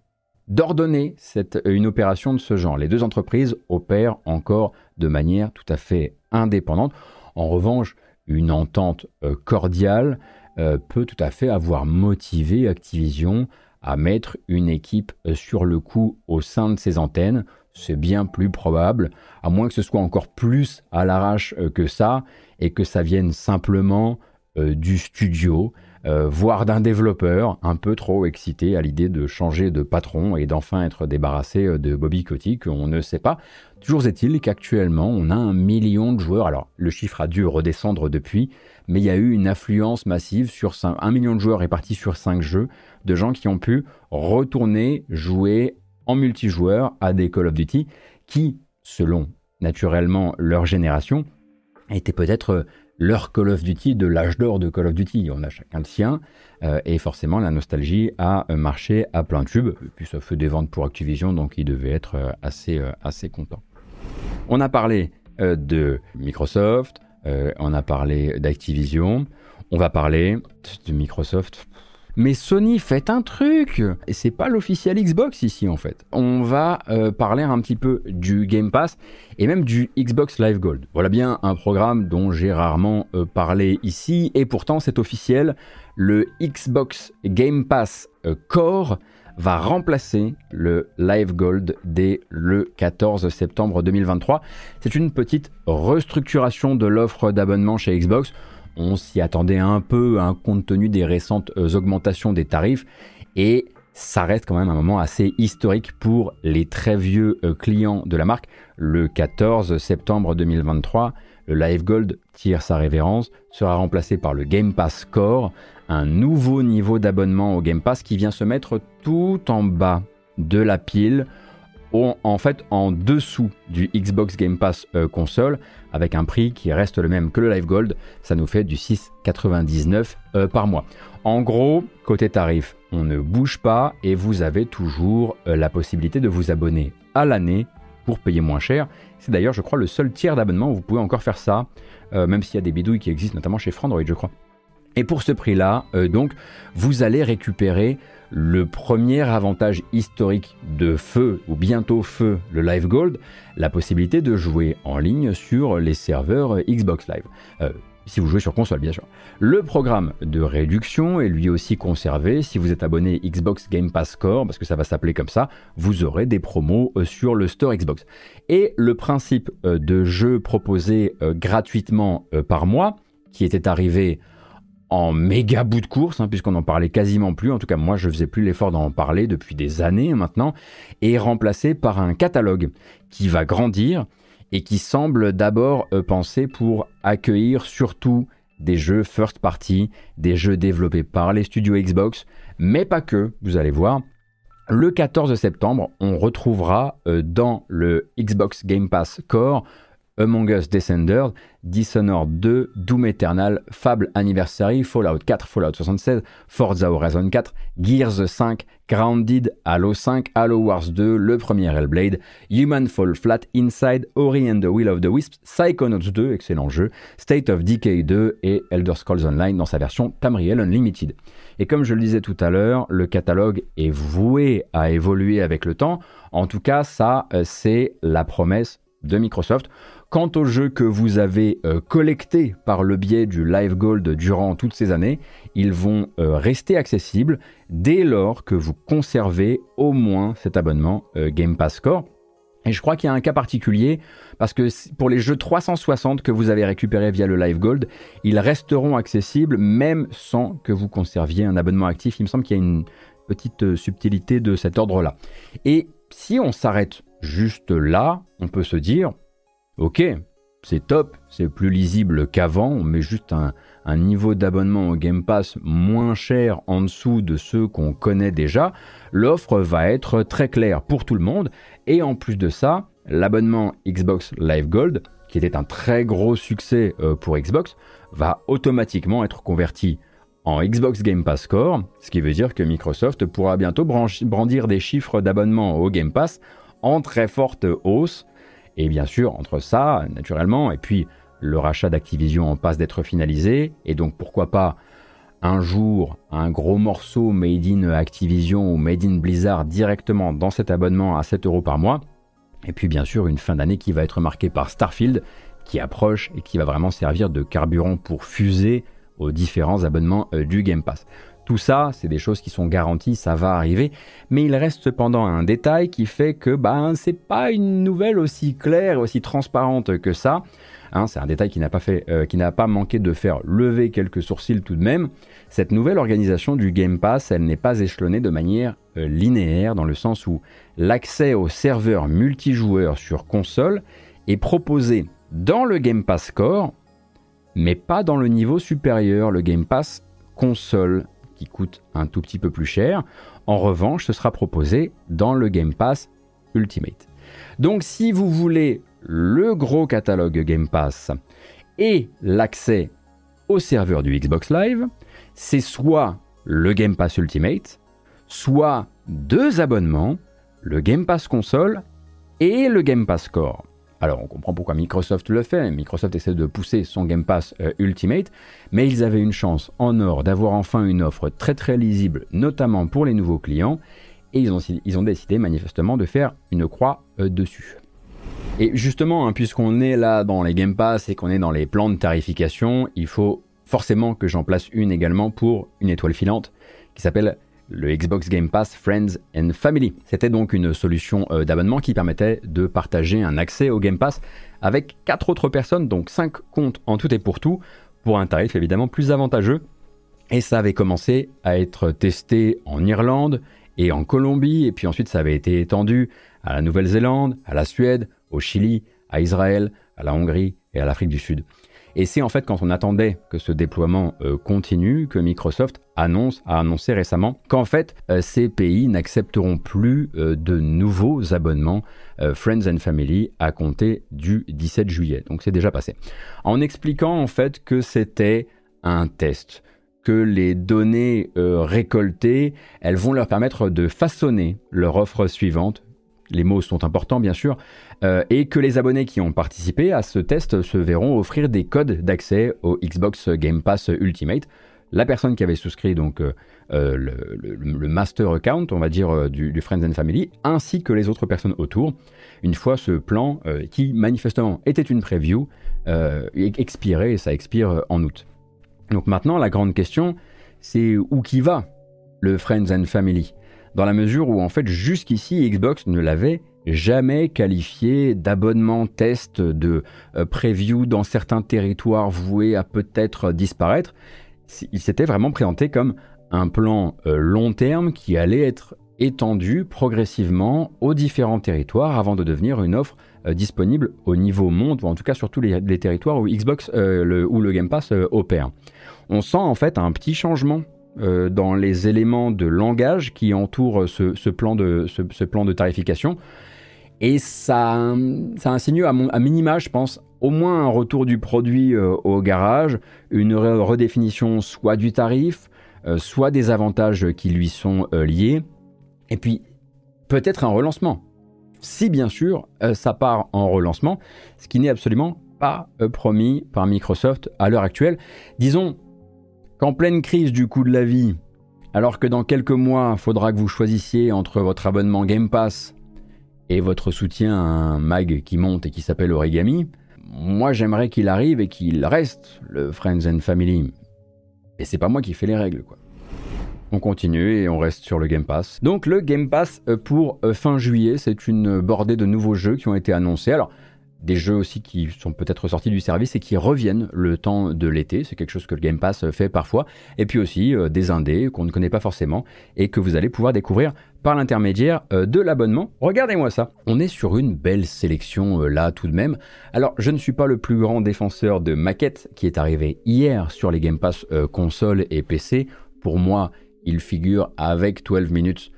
d'ordonner une opération de ce genre. Les deux entreprises opèrent encore de manière tout à fait indépendante. En revanche, une entente euh, cordiale euh, peut tout à fait avoir motivé Activision à mettre une équipe euh, sur le coup au sein de ses antennes. C'est bien plus probable, à moins que ce soit encore plus à l'arrache que ça et que ça vienne simplement du studio euh, voire d'un développeur un peu trop excité à l'idée de changer de patron et d'enfin être débarrassé euh, de Bobby Kotick, on ne sait pas. Toujours est-il qu'actuellement, on a un million de joueurs. Alors, le chiffre a dû redescendre depuis, mais il y a eu une affluence massive sur un million de joueurs répartis sur 5 jeux, de gens qui ont pu retourner jouer en multijoueur à des Call of Duty qui, selon naturellement leur génération, étaient peut-être leur Call of Duty de l'âge d'or de Call of Duty. On a chacun le sien. Euh, et forcément, la nostalgie a euh, marché à plein tube. Puis ça fait des ventes pour Activision, donc il devait être euh, assez, assez content. On a parlé de Microsoft, on a parlé d'Activision, on va parler de Microsoft. Mais Sony fait un truc Et c'est pas l'officiel Xbox ici en fait. On va euh, parler un petit peu du Game Pass et même du Xbox Live Gold. Voilà bien un programme dont j'ai rarement euh, parlé ici et pourtant c'est officiel. Le Xbox Game Pass euh, Core va remplacer le Live Gold dès le 14 septembre 2023. C'est une petite restructuration de l'offre d'abonnement chez Xbox. On s'y attendait un peu, hein, compte tenu des récentes euh, augmentations des tarifs. Et ça reste quand même un moment assez historique pour les très vieux euh, clients de la marque. Le 14 septembre 2023, le Live Gold tire sa révérence, sera remplacé par le Game Pass Core, un nouveau niveau d'abonnement au Game Pass qui vient se mettre tout en bas de la pile, en fait en dessous du Xbox Game Pass euh, console, avec un prix qui reste le même que le Live Gold, ça nous fait du 6,99 euh, par mois. En gros, côté tarif, on ne bouge pas et vous avez toujours euh, la possibilité de vous abonner à l'année pour payer moins cher. C'est d'ailleurs, je crois, le seul tiers d'abonnement où vous pouvez encore faire ça, même s'il y a des bidouilles qui existent, notamment chez Frandroid, je crois. Et pour ce prix-là, donc, vous allez récupérer le premier avantage historique de Feu, ou bientôt Feu, le Live Gold, la possibilité de jouer en ligne sur les serveurs Xbox Live. Euh, si vous jouez sur console, bien sûr. Le programme de réduction est lui aussi conservé. Si vous êtes abonné Xbox Game Pass Core, parce que ça va s'appeler comme ça, vous aurez des promos euh, sur le store Xbox. Et le principe euh, de jeu proposé gratuitement par mois, qui était arrivé en méga bout de course, hein, puisqu'on n'en parlait quasiment plus, en tout cas moi je faisais plus l'effort d'en parler depuis des années maintenant, et remplacé par un catalogue qui va grandir et qui semble d'abord euh, pensé pour accueillir surtout des jeux first party, des jeux développés par les studios Xbox, mais pas que, vous allez voir. Le 14 septembre, on retrouvera euh, dans le Xbox Game Pass Core Among Us Descenders, Dishonored 2, Doom Eternal, Fable Anniversary, Fallout 4, Fallout 76, Forza Horizon 4, Gears 5, Grounded, Halo 5, Halo Wars 2, le premier Hellblade, Human Fall Flat, Inside, Ori and the Will of the Wisps, Psychonauts 2, excellent jeu, State of Decay 2 et Elder Scrolls Online dans sa version Tamriel Unlimited. Et comme je le disais tout à l'heure, le catalogue est voué à évoluer avec le temps. En tout cas, ça, euh, c'est la promesse de Microsoft. Quant aux jeux que vous avez euh, collectés par le biais du Live Gold durant toutes ces années, ils vont euh, rester accessibles dès lors que vous conservez au moins cet abonnement euh, Game Pass Core. Et je crois qu'il y a un cas particulier parce que pour les jeux 360 que vous avez récupérés via le Live Gold, ils resteront accessibles même sans que vous conserviez un abonnement actif. Il me semble qu'il y a une petite subtilité de cet ordre-là. Et si on s'arrête juste là, on peut se dire, Ok, c'est top, c'est plus lisible qu'avant, on met juste un, niveau d'abonnement au Game Pass moins cher en dessous de ceux qu'on connaît déjà, l'offre va être très claire pour tout le monde, et en plus de ça, l'abonnement Xbox Live Gold, qui était un très gros succès pour Xbox, va automatiquement être converti en Xbox Game Pass Core, ce qui veut dire que Microsoft pourra bientôt brandir des chiffres d'abonnement au Game Pass en très forte hausse. Et bien sûr, entre ça, naturellement, et puis le rachat d'Activision en passe d'être finalisé, et donc pourquoi pas un jour un gros morceau made in Activision ou made in Blizzard directement dans cet abonnement à 7 euros par mois. Et puis bien sûr une fin d'année qui va être marquée par Starfield qui approche et qui va vraiment servir de carburant pour fuser aux différents abonnements euh, du Game Pass. Tout ça, c'est des choses qui sont garanties, ça va arriver, mais il reste cependant un détail qui fait que ben, c'est pas une nouvelle aussi claire, aussi transparente que ça. Hein, c'est un détail qui n'a pas, euh, pas manqué de faire lever quelques sourcils tout de même. Cette nouvelle organisation du Game Pass, elle n'est pas échelonnée de manière euh, linéaire, dans le sens où l'accès aux serveurs multijoueurs sur console est proposé dans le Game Pass Core, mais pas dans le niveau supérieur, le Game Pass console, coûte un tout petit peu plus cher. En revanche, ce sera proposé dans le Game Pass Ultimate. Donc si vous voulez le gros catalogue Game Pass et l'accès au serveur du Xbox Live, c'est soit le Game Pass Ultimate, soit deux abonnements, le Game Pass console et le Game Pass Core. Alors on comprend pourquoi Microsoft le fait, Microsoft essaie de pousser son Game Pass euh, Ultimate, mais ils avaient une chance en or d'avoir enfin une offre très très lisible, notamment pour les nouveaux clients, et ils ont, décidé manifestement de faire une croix euh, dessus. Et justement, hein, puisqu'on est là dans les Game Pass et qu'on est dans les plans de tarification, il faut forcément que j'en place une également pour une étoile filante qui s'appelle le Xbox Game Pass Friends and Family. C'était donc une solution euh, d'abonnement qui permettait de partager un accès au Game Pass avec quatre autres personnes, donc 5 comptes en tout et pour tout, pour un tarif évidemment plus avantageux. Et ça avait commencé à être testé en Irlande et en Colombie, et puis ensuite ça avait été étendu à la Nouvelle-Zélande, à la Suède, au Chili, à Israël, à la Hongrie et à l'Afrique du Sud. Et c'est en fait quand on attendait que ce déploiement euh, continue que Microsoft annonce, a annoncé récemment qu'en fait euh, ces pays n'accepteront plus euh, de nouveaux abonnements Friends and Family à compter du 17 juillet. Donc c'est déjà passé. En expliquant en fait que c'était un test que les données récoltées, elles vont leur permettre de façonner leur offre suivante. Les mots sont importants bien sûr, euh, et que les abonnés qui ont participé à ce test se verront offrir des codes d'accès au Xbox Game Pass Ultimate. La personne qui avait souscrit donc euh, euh, le, master account, on va dire, du, Friends and Family, ainsi que les autres personnes autour, une fois ce plan, qui manifestement était une preview, expiré, et ça expire en août. Donc maintenant, la grande question, c'est où qui va le Friends and Family? Dans la mesure où, en fait, jusqu'ici, Xbox ne l'avait jamais qualifié d'abonnement test de euh, preview dans certains territoires voués à peut-être disparaître. Il s'était vraiment présenté comme un plan euh, long terme qui allait être étendu progressivement aux différents territoires avant de devenir une offre euh, disponible au niveau monde, ou en tout cas sur tous les, territoires où Xbox le, ou le Game Pass opère. On sent en fait un petit changement dans les éléments de langage qui entourent ce, plan, de, ce plan de tarification. Et ça, ça insinue à, mon, à minima, je pense, au moins un retour du produit euh, au garage, une redéfinition soit du tarif, euh, soit des avantages qui lui sont euh, liés, et puis peut-être un relancement. Si bien sûr ça part en relancement, ce qui n'est absolument pas promis par Microsoft à l'heure actuelle. Disons qu'en pleine crise du coût de la vie, alors que dans quelques mois, faudra que vous choisissiez entre votre abonnement Game Pass et votre soutien à un mag qui monte et qui s'appelle Origami, moi j'aimerais qu'il arrive et qu'il reste le Friends and Family. Et c'est pas moi qui fais les règles, quoi. On continue et on reste sur le Game Pass. Donc le Game Pass euh, pour euh, fin juillet, c'est une bordée de nouveaux jeux qui ont été annoncés. Alors des jeux aussi qui sont peut-être sortis du service et qui reviennent le temps de l'été. C'est quelque chose que le Game Pass fait parfois. Et puis aussi euh, des indés qu'on ne connaît pas forcément et que vous allez pouvoir découvrir par l'intermédiaire euh, de l'abonnement. Regardez-moi ça. On est sur une belle sélection euh, là tout de même. Alors je ne suis pas le plus grand défenseur de maquette qui est arrivé hier sur les Game Pass console et PC. Pour moi, il figure avec 12 minutes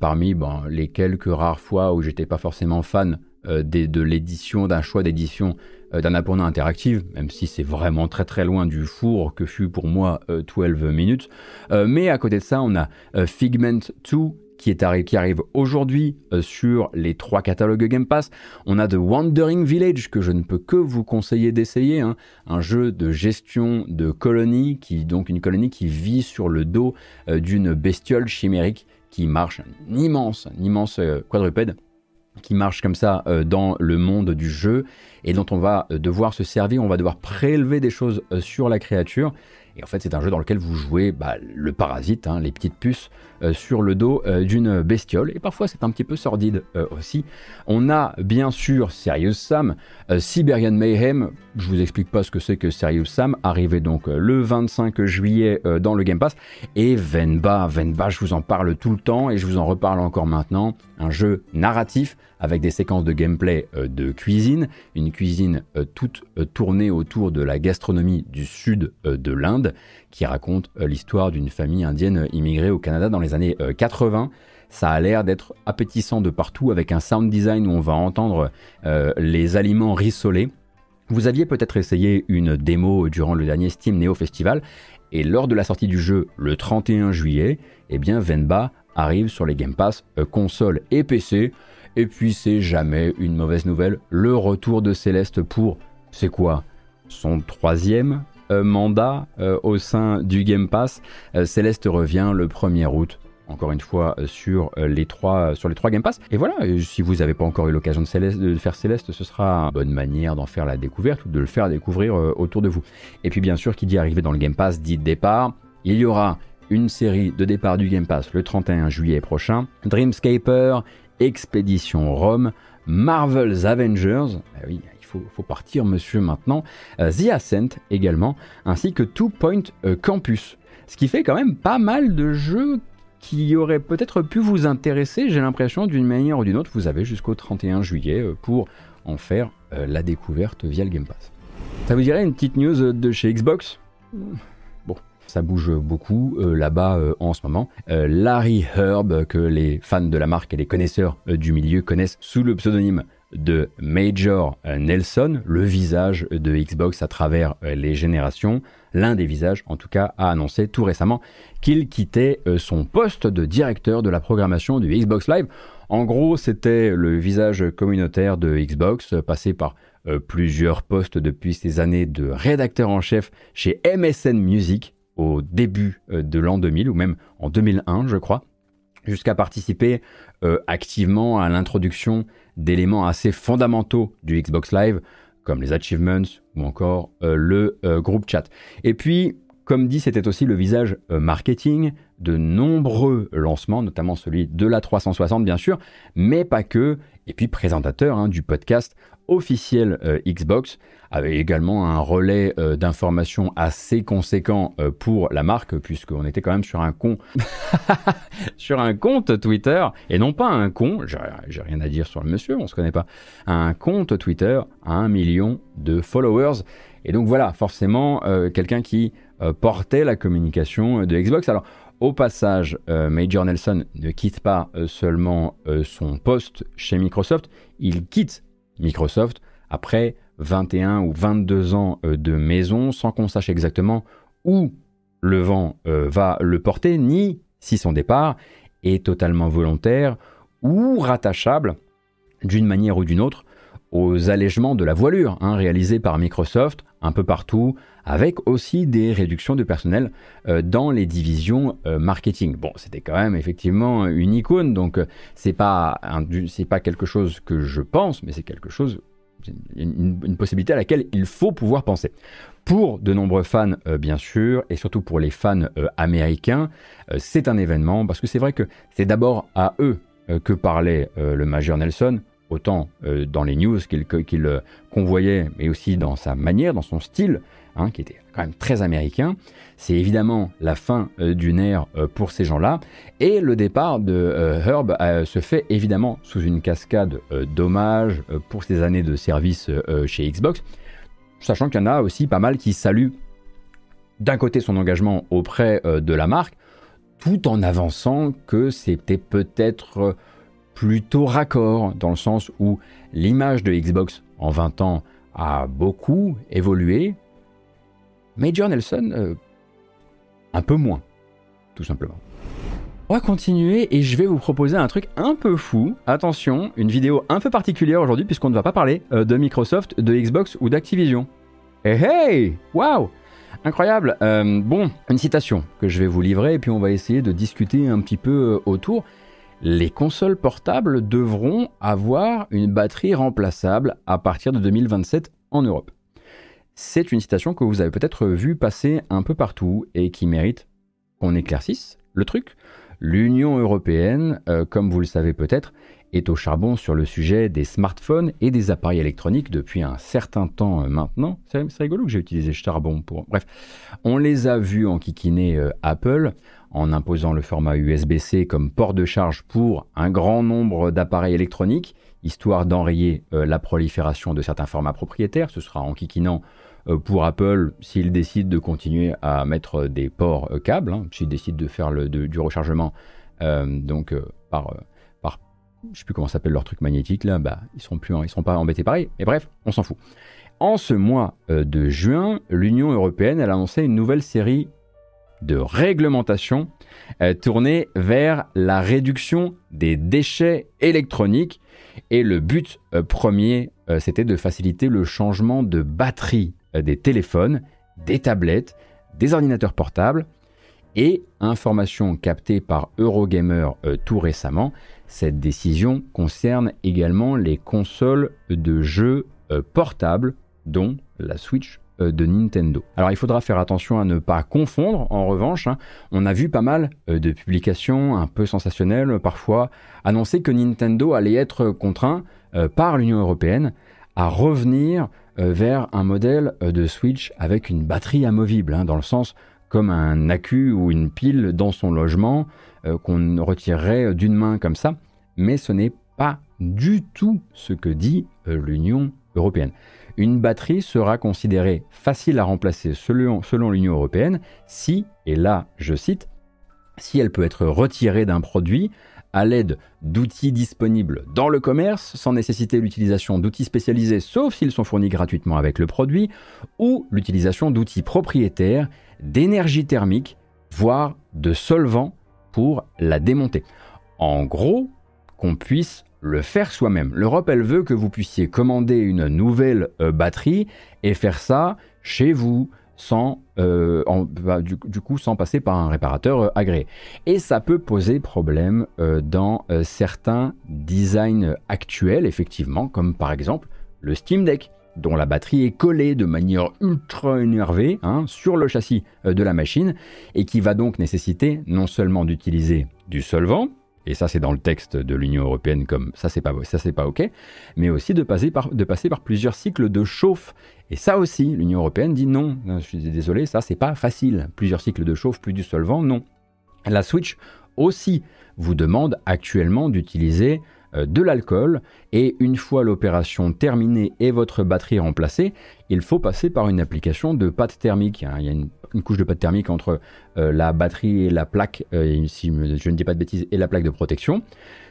parmi ben, les quelques rares fois où j'étais pas forcément fan de l'édition, d'un choix d'édition d'un apprenant interactive, même si c'est vraiment très très loin du four que fut pour moi 12 minutes. mais à côté de ça, on a Figment 2 qui, est qui arrive aujourd'hui euh, sur les trois catalogues Game Pass. On a The Wandering Village que je ne peux que vous conseiller d'essayer, hein. un jeu de gestion de colonie, qui donc une colonie qui vit sur le dos euh, d'une bestiole chimérique qui marche, un immense, immense euh, quadrupède qui marche comme ça dans le monde du jeu et dont on va devoir se servir, on va devoir prélever des choses sur la créature et en fait, c'est un jeu dans lequel vous jouez bah, le parasite, hein, les petites puces euh, sur le dos euh, d'une bestiole. Et parfois, c'est un petit peu sordide euh, aussi. On a bien sûr Serious Sam, Siberian Mayhem. Je vous explique pas ce que c'est que Serious Sam. Arrivé donc le 25 juillet dans le Game Pass. Et Venba, Venba, je vous en parle tout le temps et je vous en reparle encore maintenant. Un jeu narratif avec des séquences de gameplay euh, de cuisine, une cuisine euh, toute euh, tournée autour de la gastronomie du sud de l'Inde, qui raconte l'histoire d'une famille indienne immigrée au Canada dans les années 80. Ça a l'air d'être appétissant de partout avec un sound design où on va entendre les aliments rissolés. Vous aviez peut-être essayé une démo durant le dernier Steam Neo Festival et lors de la sortie du jeu le 31 juillet, eh bien Venba arrive sur les Game Pass console et PC. Et puis c'est jamais une mauvaise nouvelle, le retour de Céleste pour, c'est quoi? Son troisième euh, mandat euh, au sein du Game Pass. Euh, Céleste revient le 1er août encore une fois sur les trois sur les trois Game Pass. Et voilà, si vous n'avez pas encore eu l'occasion de, faire Céleste, ce sera une bonne manière d'en faire la découverte ou de le faire découvrir autour de vous. Et puis bien sûr, qui dit arriver dans le Game Pass dit départ. Il y aura une série de départ du Game Pass le 31 juillet prochain. Dreamscaper, Expédition Rome, Marvel's Avengers, eh oui, il faut, partir monsieur maintenant, euh, The Ascent également, ainsi que Two Point euh, Campus. Ce qui fait quand même pas mal de jeux qui auraient peut-être pu vous intéresser, j'ai l'impression, d'une manière ou d'une autre. Vous avez jusqu'au 31 juillet euh, pour en faire la découverte via le Game Pass. Ça vous dirait une petite news de chez Xbox? Ça bouge beaucoup euh, là-bas euh, en ce moment. Euh, Larry Herb, que les fans de la marque et les connaisseurs du milieu connaissent sous le pseudonyme de Major Nelson, le visage de Xbox à travers les générations, l'un des visages en tout cas, a annoncé tout récemment qu'il quittait son poste de directeur de la programmation du Xbox Live. En gros, c'était le visage communautaire de Xbox, passé par plusieurs postes depuis ses années de rédacteur en chef chez MSN Music, au début euh, de l'an 2000, ou même en 2001, je crois, jusqu'à participer euh, activement à l'introduction d'éléments assez fondamentaux du Xbox Live, comme les achievements ou encore euh, le groupe chat. Et puis, comme dit, c'était aussi le visage marketing de nombreux lancements, notamment celui de la 360 bien sûr, mais pas que, et puis présentateur hein, du podcast officiel Xbox, avait également un relais euh, d'informations assez conséquent euh, pour la marque, puisqu'on était quand même sur un sur un compte Twitter, et non pas un con, j'ai rien à dire sur le monsieur, on se connaît pas, un compte Twitter à un million de followers. Et donc voilà, forcément, euh, quelqu'un qui portait la communication de Xbox. Alors, au passage, Major Nelson ne quitte pas seulement son poste chez Microsoft, il quitte Microsoft après 21 ou 22 ans euh, de maison sans qu'on sache exactement où le vent euh, va le porter, ni si son départ est totalement volontaire ou rattachable d'une manière ou d'une autre aux allègements de la voilure hein, réalisés par Microsoft un peu partout, avec aussi des réductions de personnel euh, dans les divisions marketing. Bon, c'était quand même effectivement une icône, donc c'est pas c'est pas quelque chose que je pense, mais c'est quelque chose une, possibilité à laquelle il faut pouvoir penser. Pour de nombreux fans, euh, bien sûr, et surtout pour les fans euh, américains, euh, c'est un événement parce que c'est vrai que c'est d'abord à eux que parlait le Major Nelson, autant dans les news qu'il convoyait, mais aussi dans sa manière, dans son style, hein, qui était quand même très américain. C'est évidemment la fin euh, d'une ère euh, pour ces gens-là. Et le départ de euh, Herb se fait évidemment sous une cascade d'hommages pour ses années de service chez Xbox, sachant qu'il y en a aussi pas mal qui saluent d'un côté son engagement auprès de la marque, tout en avançant que c'était peut-être plutôt raccord, dans le sens où l'image de Xbox en 20 ans a beaucoup évolué. Major Nelson, euh, un peu moins, tout simplement. On va continuer et je vais vous proposer un truc un peu fou. Attention, une vidéo un peu particulière aujourd'hui puisqu'on ne va pas parler euh, de Microsoft, de Xbox ou d'Activision. Hey hey Waouh Incroyable euh, Bon, une citation que je vais vous livrer et puis on va essayer de discuter un petit peu autour. Les consoles portables devront avoir une batterie remplaçable à partir de 2027 en Europe. C'est une citation que vous avez peut-être vue passer un peu partout et qui mérite qu'on éclaircisse le truc. L'Union européenne, euh, comme vous le savez peut-être, est au charbon sur le sujet des smartphones et des appareils électroniques depuis un certain temps euh, maintenant. C'est rigolo que j'ai utilisé charbon pour... Bref, on les a vus en euh, Apple en imposant le format USB-C comme port de charge pour un grand nombre d'appareils électroniques, histoire d'enrayer euh, la prolifération de certains formats propriétaires. Ce sera en kikinant euh, pour Apple s'ils décident de continuer à mettre des ports euh, câbles, hein, s'ils décident de faire du rechargement donc par, par, je sais plus comment s'appelle leur truc magnétique là, bah ils seront plus, ils seront pas embêtés pareil. Mais bref, on s'en fout. En ce mois de juin, l'Union européenne a annoncé une nouvelle série de réglementation euh, tournée vers la réduction des déchets électroniques. Et le but euh, premier, euh, c'était de faciliter le changement de batterie des téléphones, des tablettes, des ordinateurs portables. Et information captée par Eurogamer tout récemment, cette décision concerne également les consoles de jeux portables, dont la Switch de Nintendo. Alors il faudra faire attention à ne pas confondre, en revanche, hein. on a vu pas mal euh, de publications un peu sensationnelles parfois annoncer que Nintendo allait être contraint euh, par l'Union européenne à revenir vers un modèle de Switch avec une batterie amovible, hein, dans le sens comme un accu ou une pile dans son logement qu'on retirerait d'une main comme ça, mais ce n'est pas du tout ce que dit l'Union européenne une batterie sera considérée facile à remplacer selon, l'Union européenne si, et là je cite, si elle peut être retirée d'un produit à l'aide d'outils disponibles dans le commerce sans nécessiter l'utilisation d'outils spécialisés sauf s'ils sont fournis gratuitement avec le produit, ou l'utilisation d'outils propriétaires, d'énergie thermique, voire de solvants pour la démonter. En gros, qu'on puisse le faire soi-même. L'Europe, elle veut que vous puissiez commander une nouvelle euh, batterie et faire ça chez vous sans, euh, bah, du, coup, sans passer par un réparateur euh, agréé. Et ça peut poser problème dans certains designs actuels, effectivement, comme par exemple le Steam Deck dont la batterie est collée de manière ultra énervée hein, sur le châssis de la machine et qui va donc nécessiter non seulement d'utiliser du solvant, et ça c'est dans le texte de l'Union européenne comme ça c'est pas ok, mais aussi de passer par de passer par plusieurs cycles de chauffe. Et ça aussi l'Union européenne dit non, je suis désolé, ça c'est pas facile. Plusieurs cycles de chauffe plus du solvant, non. La Switch aussi vous demande actuellement d'utiliser de l'alcool et une fois l'opération terminée et votre batterie remplacée, il faut passer par une application de pâte thermique. Il y a une, couche de pâte thermique entre euh, la batterie et la plaque, euh, si je ne dis pas de bêtises, et la plaque de protection.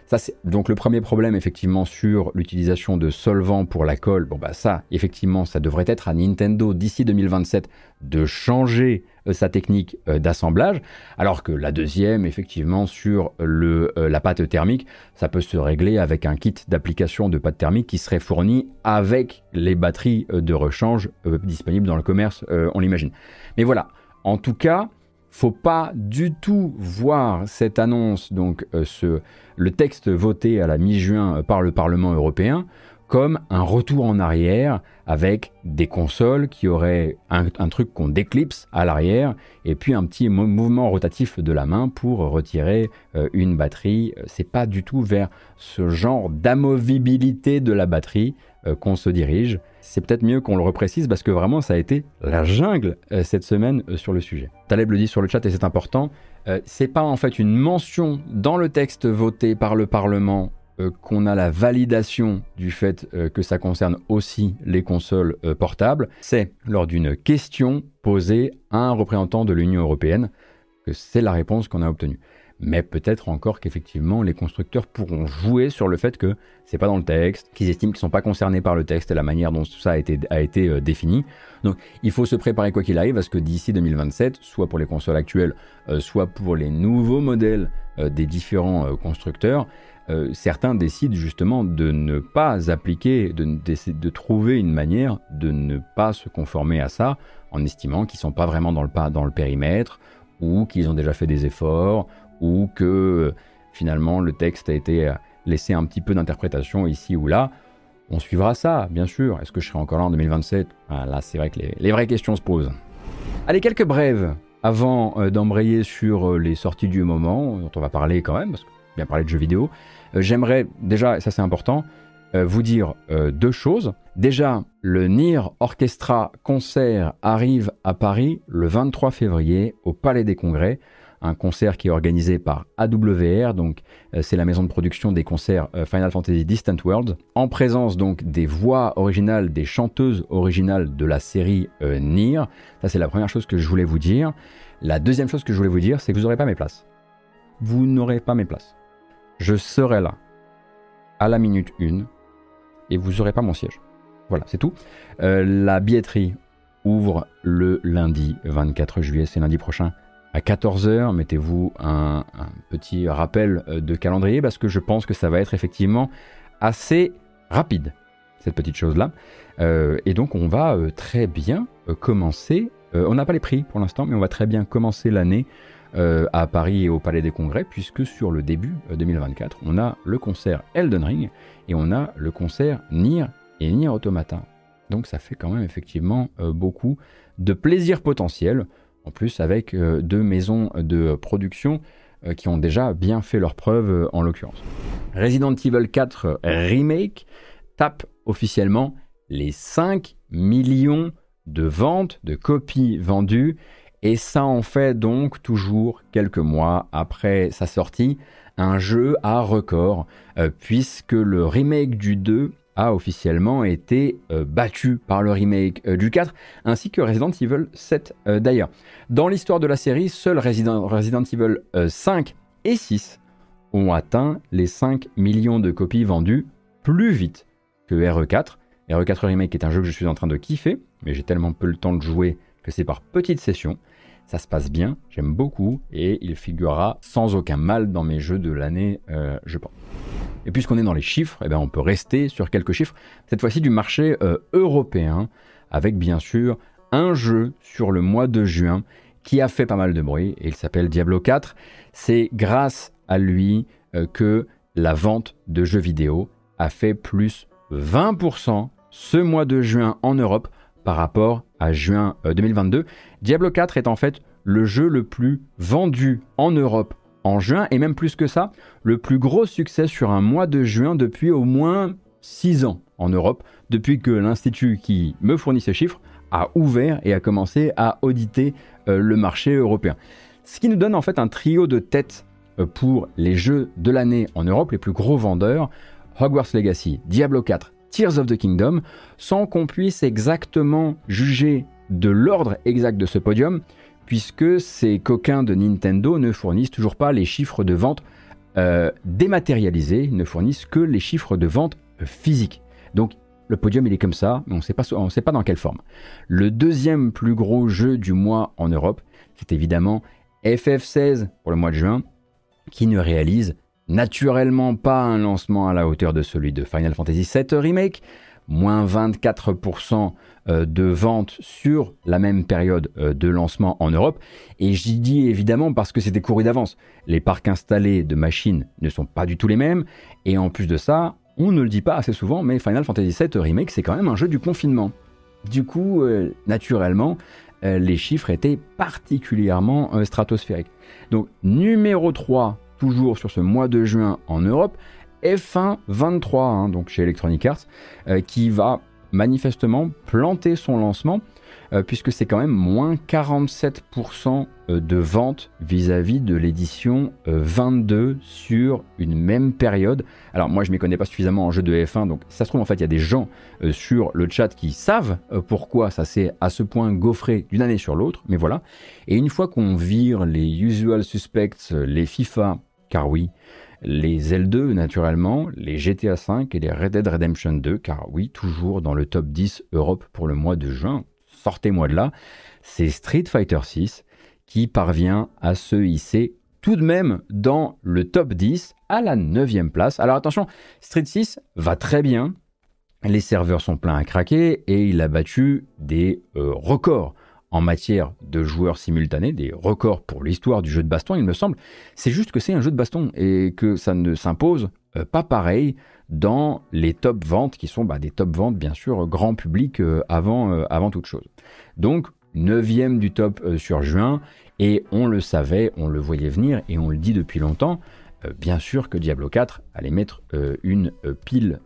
Ça, donc le premier problème effectivement sur l'utilisation de solvants pour la colle, bon bah ça effectivement ça devrait être à Nintendo d'ici 2027 de changer euh, sa technique euh, d'assemblage, alors que la deuxième effectivement sur le, euh, la pâte thermique, ça peut se régler avec un kit d'application de pâte thermique qui serait fourni avec les batteries de rechange disponibles dans le commerce, on l'imagine. Mais voilà, en tout cas, faut pas du tout voir cette annonce, donc ce, le texte voté à la mi-juin par le Parlement européen, comme un retour en arrière avec des consoles qui auraient un, truc qu'on déclipse à l'arrière et puis un petit mouvement rotatif de la main pour retirer euh, une batterie. C'est pas du tout vers ce genre d'amovibilité de la batterie euh, qu'on se dirige. C'est peut-être mieux qu'on le reprécise parce que vraiment ça a été la jungle euh, cette semaine sur le sujet. Taleb le dit sur le chat et c'est important. c'est pas en fait une mention dans le texte voté par le Parlement euh, qu'on a la validation du fait euh, que ça concerne aussi les consoles euh, portables, c'est lors d'une question posée à un représentant de l'Union européenne que c'est la réponse qu'on a obtenue. Mais peut-être encore qu'effectivement les constructeurs pourront jouer sur le fait que c'est pas dans le texte, qu'ils estiment qu'ils sont pas concernés par le texte et la manière dont tout ça a été, euh, défini. Donc il faut se préparer quoi qu'il arrive à ce que d'ici 2027, soit pour les consoles actuelles, euh, soit pour les nouveaux modèles euh, des différents constructeurs, certains décident justement de ne pas appliquer, de, trouver une manière de ne pas se conformer à ça en estimant qu'ils sont pas vraiment dans le périmètre ou qu'ils ont déjà fait des efforts ou que euh, finalement le texte a été euh, laissé un petit peu d'interprétation ici ou là. On suivra ça, bien sûr. Est-ce que je serai encore là en 2027 ah, Là, c'est vrai que les, vraies questions se posent. Allez, quelques brèves avant euh, d'embrayer sur les sorties du moment, dont on va parler quand même, parce que bien parler de jeux vidéo. J'aimerais déjà, ça c'est important, vous dire deux choses. Déjà, le NIR Orchestra Concert arrive à Paris le 23 février au Palais des Congrès un concert qui est organisé par AWR, donc euh, c'est la maison de production des concerts euh, Final Fantasy Distant World, en présence donc des voix originales, des chanteuses originales de la série euh, Nier. Ça c'est la première chose que je voulais vous dire. La deuxième chose que je voulais vous dire, c'est que vous n'aurez pas mes places. Vous n'aurez pas mes places. Je serai là à la minute 1 et vous n'aurez pas mon siège. Voilà, c'est tout. la billetterie ouvre le lundi 24 juillet, c'est lundi prochain à 14h, mettez-vous un, petit rappel euh, de calendrier parce que je pense que ça va être effectivement assez rapide, cette petite chose-là. Euh, et donc on va euh, très bien commencer, on n'a pas les prix pour l'instant, mais on va très bien commencer l'année à Paris et au Palais des Congrès, puisque sur le début 2024, on a le concert Elden Ring et on a le concert Nier et Nier Automata. Donc ça fait quand même effectivement beaucoup de plaisir potentiel en plus avec euh, deux maisons de production euh, qui ont déjà bien fait leurs preuves euh, en l'occurrence. Resident Evil 4 Remake tape officiellement les 5 millions de ventes, de copies vendues, et ça en fait donc toujours quelques mois après sa sortie un jeu à record, puisque le remake du 2 a officiellement été euh, battu par le remake euh, du 4, ainsi que Resident Evil 7 euh, d'ailleurs. Dans l'histoire de la série, seuls Resident, Resident Evil 5 et 6 ont atteint les 5 millions de copies vendues plus vite que RE4. RE4 Remake est un jeu que je suis en train de kiffer, mais j'ai tellement peu le temps de jouer que c'est par petites sessions. Ça se passe bien, j'aime beaucoup, et il figurera sans aucun mal dans mes jeux de l'année, je pense. Et puisqu'on est dans les chiffres, eh bien on peut rester sur quelques chiffres, cette fois-ci du marché euh, européen, avec bien sûr un jeu sur le mois de juin qui a fait pas mal de bruit, et il s'appelle Diablo 4. C'est grâce à lui euh, que la vente de jeux vidéo a fait plus 20% ce mois de juin en Europe par rapport à juin 2022. Euh, Diablo 4 est en fait le jeu le plus vendu en Europe en juin, et même plus que ça, le plus gros succès sur un mois de juin depuis au moins 6 ans en Europe, depuis que l'Institut qui me fournit ces chiffres a ouvert et a commencé à auditer euh, le marché européen. Ce qui nous donne en fait un trio de têtes euh, pour les jeux de l'année en Europe, les plus gros vendeurs, Hogwarts Legacy, Diablo 4, Tears of the Kingdom, sans qu'on puisse exactement juger de l'ordre exact de ce podium, puisque ces coquins de Nintendo ne fournissent toujours pas les chiffres de vente euh, dématérialisés, ne fournissent que les chiffres de vente physiques. Donc le podium il est comme ça, mais on ne sait pas dans quelle forme. Le deuxième plus gros jeu du mois en Europe, c'est évidemment FF16 pour le mois de juin, qui ne réalise naturellement pas un lancement à la hauteur de celui de Final Fantasy VII Remake, moins 24% euh, de ventes sur la même période euh, de lancement en Europe. Et j'y dis évidemment parce que c'était couru d'avance. Les parcs installés de machines ne sont pas du tout les mêmes. Et en plus de ça, on ne le dit pas assez souvent, mais Final Fantasy VII Remake, c'est quand même un jeu du confinement. Du coup, euh, naturellement, les chiffres étaient particulièrement stratosphériques. Donc, numéro 3, toujours sur ce mois de juin en Europe, F1 23, hein, donc chez Electronic Arts, qui va manifestement planter son lancement euh, puisque c'est quand même moins 47% euh, de ventes vis-à-vis de l'édition 22 sur une même période. Alors moi je m'y connais pas suffisamment en jeu de F1, donc ça se trouve en fait il y a des gens sur le chat qui savent pourquoi ça s'est à ce point gaufré d'une année sur l'autre, mais voilà. Et une fois qu'on vire les usual suspects, les FIFA, car oui, les L2 naturellement, les GTA V et les Red Dead Redemption 2, car oui, toujours dans le top 10 Europe pour le mois de juin, sortez-moi de là, c'est Street Fighter 6 qui parvient à se hisser tout de même dans le top 10 à la 9 place. Alors attention, Street 6 va très bien, les serveurs sont pleins à craquer et il a battu des euh, records en matière de joueurs simultanés, des records pour l'histoire du jeu de baston, il me semble. C'est juste que c'est un jeu de baston et que ça ne s'impose euh, pas pareil dans les top ventes qui sont bah, des top ventes bien sûr grand public euh, avant, euh, avant toute chose. Donc 9 du top sur juin et on le savait, on le voyait venir et on le dit depuis longtemps. Bien sûr que Diablo 4 allait mettre une pile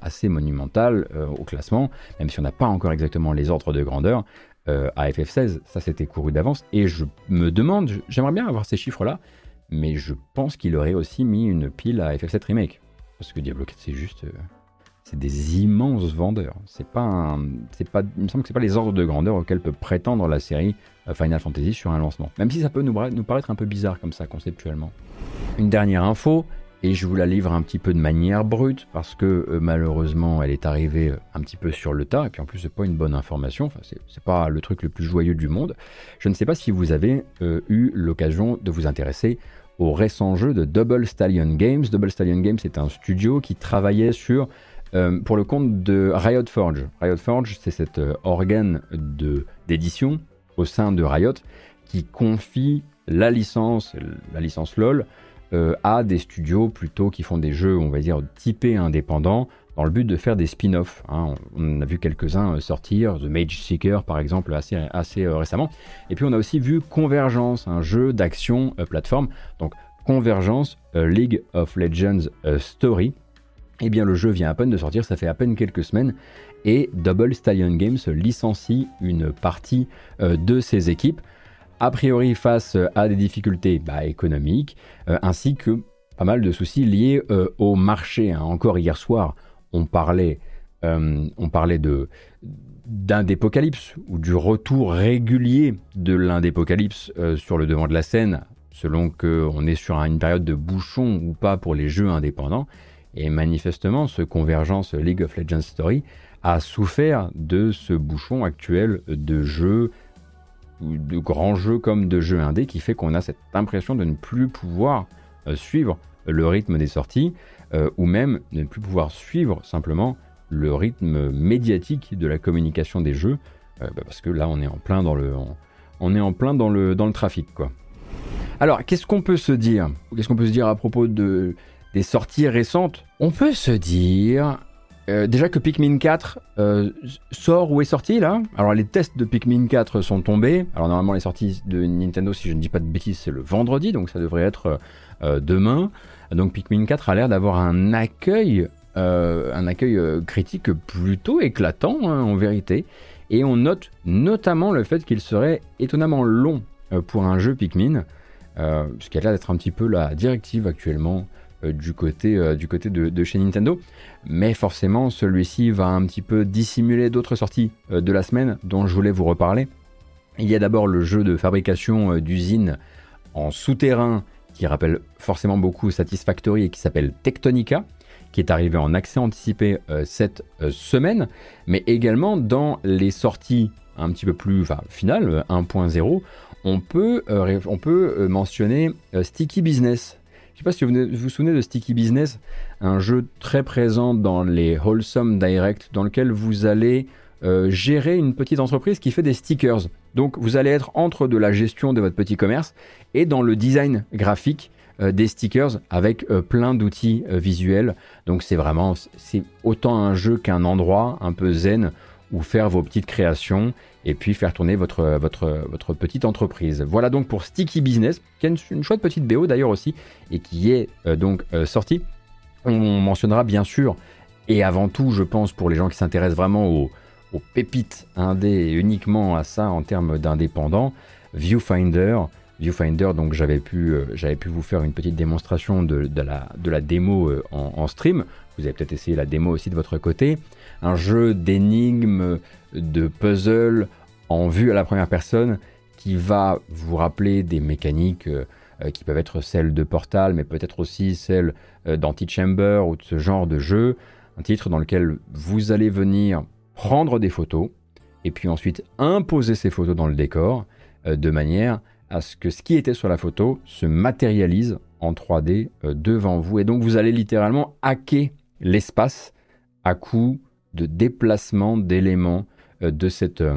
assez monumentale au classement, même si on n'a pas encore exactement les ordres de grandeur. Euh, à FF16, ça s'était couru d'avance. Et je me demande, j'aimerais bien avoir ces chiffres-là, mais je pense qu'il aurait aussi mis une pile à FF7 Remake. Parce que Diablo 4, c'est juste. Euh, c'est des immenses vendeurs. C'est pas c'est pas, il me semble que c'est pas les ordres de grandeur auxquels peut prétendre la série euh, Final Fantasy sur un lancement. Même si ça peut nous, paraître un peu bizarre comme ça conceptuellement. Une dernière info, et je vous la livre un petit peu de manière brute parce que euh, malheureusement elle est arrivée un petit peu sur le tas et puis en plus c'est pas une bonne information, enfin, c'est pas le truc le plus joyeux du monde. Je ne sais pas si vous avez eu l'occasion de vous intéresser au récent jeu de Double Stallion Games. Double Stallion Games c'est un studio qui travaillait sur pour le compte de Riot Forge. Riot Forge c'est cet organe d'édition au sein de Riot qui confie la licence, la licence LOL euh, à des studios plutôt qui font des jeux, on va dire, typés indépendants, dans le but de faire des spin-offs. Hein. On a vu quelques-uns euh, sortir, The Mage Seeker par exemple, assez, euh, récemment. Et puis on a aussi vu Convergence, un jeu d'action plateforme. Donc Convergence, League of Legends Story. Eh bien le jeu vient à peine de sortir, ça fait à peine quelques semaines. Et Double Stallion Games licencie une partie de ses équipes a priori face à des difficultés bah, économiques, euh, ainsi que pas mal de soucis liés euh, au marché. Hein. Encore hier soir, on parlait, euh, on parlait de d'indépocalypse ou du retour régulier de l'indépocalypse sur le devant de la scène, selon qu'on est sur une période de bouchon ou pas pour les jeux indépendants. Et manifestement, ce convergence League of Legends Story a souffert de ce bouchon actuel de jeux de grands jeux comme de jeux indés qui fait qu'on a cette impression de ne plus pouvoir euh, suivre le rythme des sorties euh, ou même ne plus pouvoir suivre simplement le rythme médiatique de la communication des jeux euh, bah, parce que là on est en plein dans le on, est en plein dans le dans le trafic quoi. Alors qu'est-ce qu'on peut se dire? Qu'est-ce qu'on peut se dire à propos de des sorties récentes? On peut se dire euh, déjà que Pikmin 4 euh, sort ou est sorti là? Alors les tests de Pikmin 4 sont tombés. Alors normalement les sorties de Nintendo, si je ne dis pas de bêtises, c'est le vendredi, donc ça devrait être demain. Donc Pikmin 4 a l'air d'avoir un accueil, un accueil critique plutôt éclatant hein, en vérité. Et on note notamment le fait qu'il serait étonnamment long pour un jeu Pikmin, ce qui a l'air d'être un petit peu la directive actuellement euh, du côté, euh, de, chez Nintendo. Mais forcément, celui-ci va un petit peu dissimuler d'autres sorties euh, de la semaine dont je voulais vous reparler. Il y a d'abord le jeu de fabrication d'usine en souterrain qui rappelle forcément beaucoup Satisfactory et qui s'appelle Tectonica, qui est arrivé en accès anticipé cette semaine, mais également dans les sorties un petit peu plus enfin, finales, 1.0, on peut, on peut mentionner Sticky Business, je ne sais pas si vous vous souvenez de Sticky Business, un jeu très présent dans les Wholesome Direct, dans lequel vous allez euh, gérer une petite entreprise qui fait des stickers. Donc vous allez être entre de la gestion de votre petit commerce et dans le design graphique euh, des stickers avec euh, plein d'outils visuels. Donc c'est vraiment, autant un jeu qu'un endroit un peu zen où faire vos petites créations et puis faire tourner votre, petite entreprise. Voilà donc pour Sticky Business, qui est une, chouette petite BO d'ailleurs aussi, et qui est euh, donc euh, sortie. On mentionnera bien sûr, et avant tout je pense pour les gens qui s'intéressent vraiment au, aux pépites indé et uniquement à ça en termes d'indépendants, Viewfinder. Viewfinder, donc j'avais pu, euh, pu vous faire une petite démonstration de, la, de la, démo euh, en, stream. Vous avez peut-être essayé la démo aussi de votre côté. Un jeu d'énigmes, de puzzle en vue à la première personne qui va vous rappeler des mécaniques euh, qui peuvent être celles de Portal, mais peut-être aussi celles d'Antichamber ou de ce genre de jeu. Un titre dans lequel vous allez venir prendre des photos et puis ensuite imposer ces photos dans le décor de manière à ce que ce qui était sur la photo se matérialise en 3D euh, devant vous. Et donc vous allez littéralement hacker l'espace à coup de déplacement d'éléments euh, de cette, euh,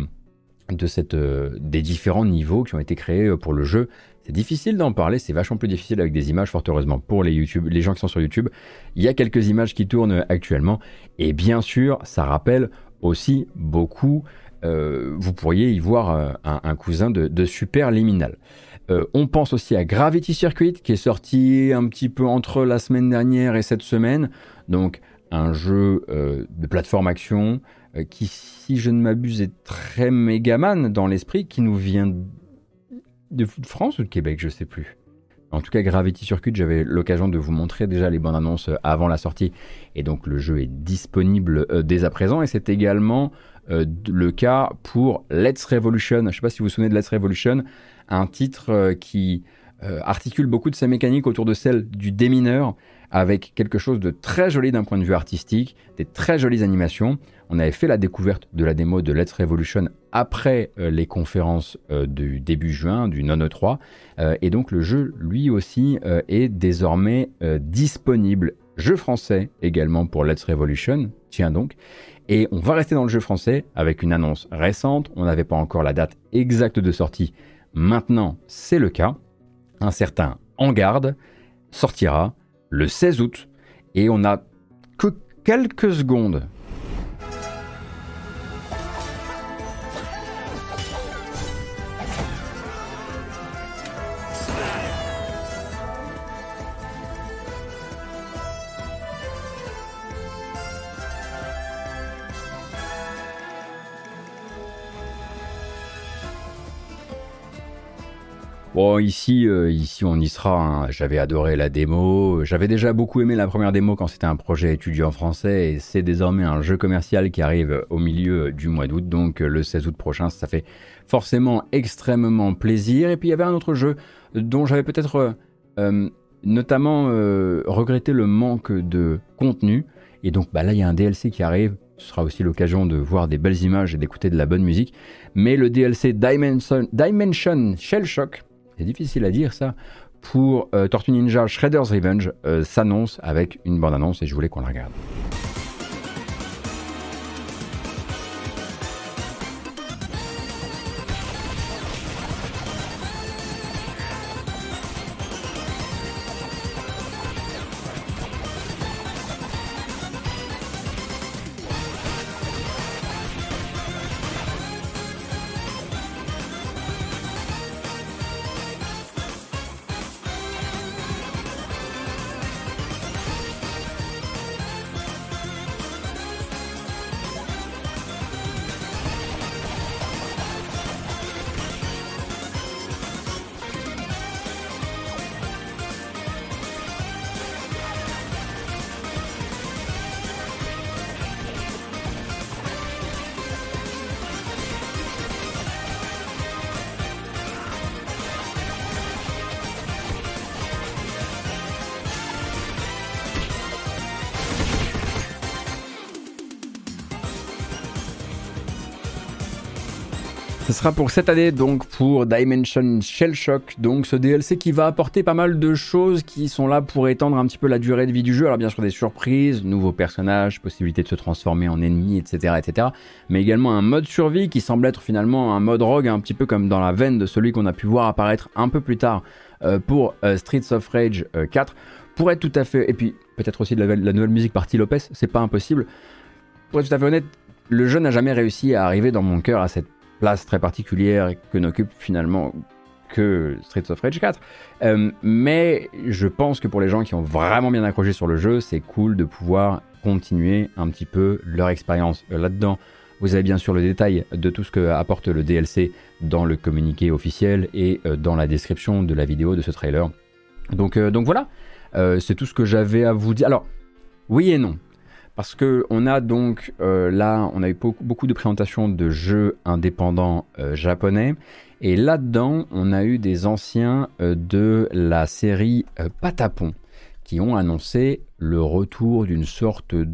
de cette, des différents niveaux qui ont été créés pour le jeu. C'est difficile d'en parler, c'est vachement plus difficile avec des images, fort heureusement pour les, YouTube, les gens qui sont sur YouTube. Il y a quelques images qui tournent actuellement, et bien sûr, ça rappelle aussi beaucoup euh, vous pourriez y voir euh, un, cousin de, Super Liminal. Euh, on pense aussi à Gravity Circuit qui est sorti un petit peu entre la semaine dernière et cette semaine. Donc un jeu de plateforme action qui, si je ne m'abuse, est très Megaman dans l'esprit, qui nous vient de France ou de Québec, je sais plus. En tout cas, Gravity Circuit, j'avais l'occasion de vous montrer déjà les bandes annonces avant la sortie. Et donc le jeu est disponible dès à présent. Et c'est également euh, le cas pour Let's Revolution. Je ne sais pas si vous vous souvenez de Let's Revolution, un titre euh, qui euh, articule beaucoup de sa mécanique autour de celle du démineur, avec quelque chose de très joli d'un point de vue artistique, des très jolies animations. On avait fait la découverte de la démo de Let's Revolution après les conférences du début juin, du non 3 et donc le jeu, lui aussi, est désormais disponible. Jeu français également pour Let's Revolution, tiens donc. Et on va rester dans le jeu français avec une annonce récente. On n'avait pas encore la date exacte de sortie. Maintenant, c'est le cas. Un certain En Garde sortira le 16 août. Et on n'a que quelques secondes Bon, ici, euh, ici on y sera. Hein. J'avais adoré la démo. J'avais déjà beaucoup aimé la première démo quand c'était un projet étudiant français et c'est désormais un jeu commercial qui arrive au milieu du mois d'août, donc euh, le 16 août prochain. Ça fait forcément extrêmement plaisir. Et puis il y avait un autre jeu dont j'avais peut-être euh, notamment regretté le manque de contenu. Et donc bah, là, il y a un DLC qui arrive. Ce sera aussi l'occasion de voir des belles images et d'écouter de la bonne musique. Mais le DLC Dimension, Dimension Shell Shock c'est difficile à dire ça, pour euh, Tortue Ninja Shredder's Revenge euh, s'annonce avec une bande-annonce et je voulais qu'on la regarde. Sera pour cette année, donc pour Dimension Shell Shock. Donc ce DLC qui va apporter pas mal de choses qui sont là pour étendre un petit peu la durée de vie du jeu. Alors bien sûr des surprises, nouveaux personnages, possibilité de se transformer en ennemi, etc., etc. Mais également un mode survie qui semble être finalement un mode rogue, un petit peu comme dans la veine de celui qu'on a pu voir apparaître un peu plus tard euh, pour euh, Streets of Rage 4. Euh, pour être tout à fait, et puis peut-être aussi de la, la nouvelle musique par T. Lopez, c'est pas impossible. Pour être tout à fait honnête, le jeu n'a jamais réussi à arriver dans mon cœur à cette place très particulière que n'occupe finalement que Streets of Rage 4. Euh, mais je pense que pour les gens qui ont vraiment bien accroché sur le jeu, c'est cool de pouvoir continuer un petit peu leur expérience euh, là-dedans. Vous avez bien sûr le détail de tout ce que apporte le DLC dans le communiqué officiel et dans la description de la vidéo de ce trailer. Donc, donc voilà, c'est tout ce que j'avais à vous dire. Alors, oui et non. Parce que on a donc là, on a eu beaucoup de présentations de jeux indépendants japonais. Et là-dedans, on a eu des anciens de la série Patapon qui ont annoncé le retour d'une sorte de,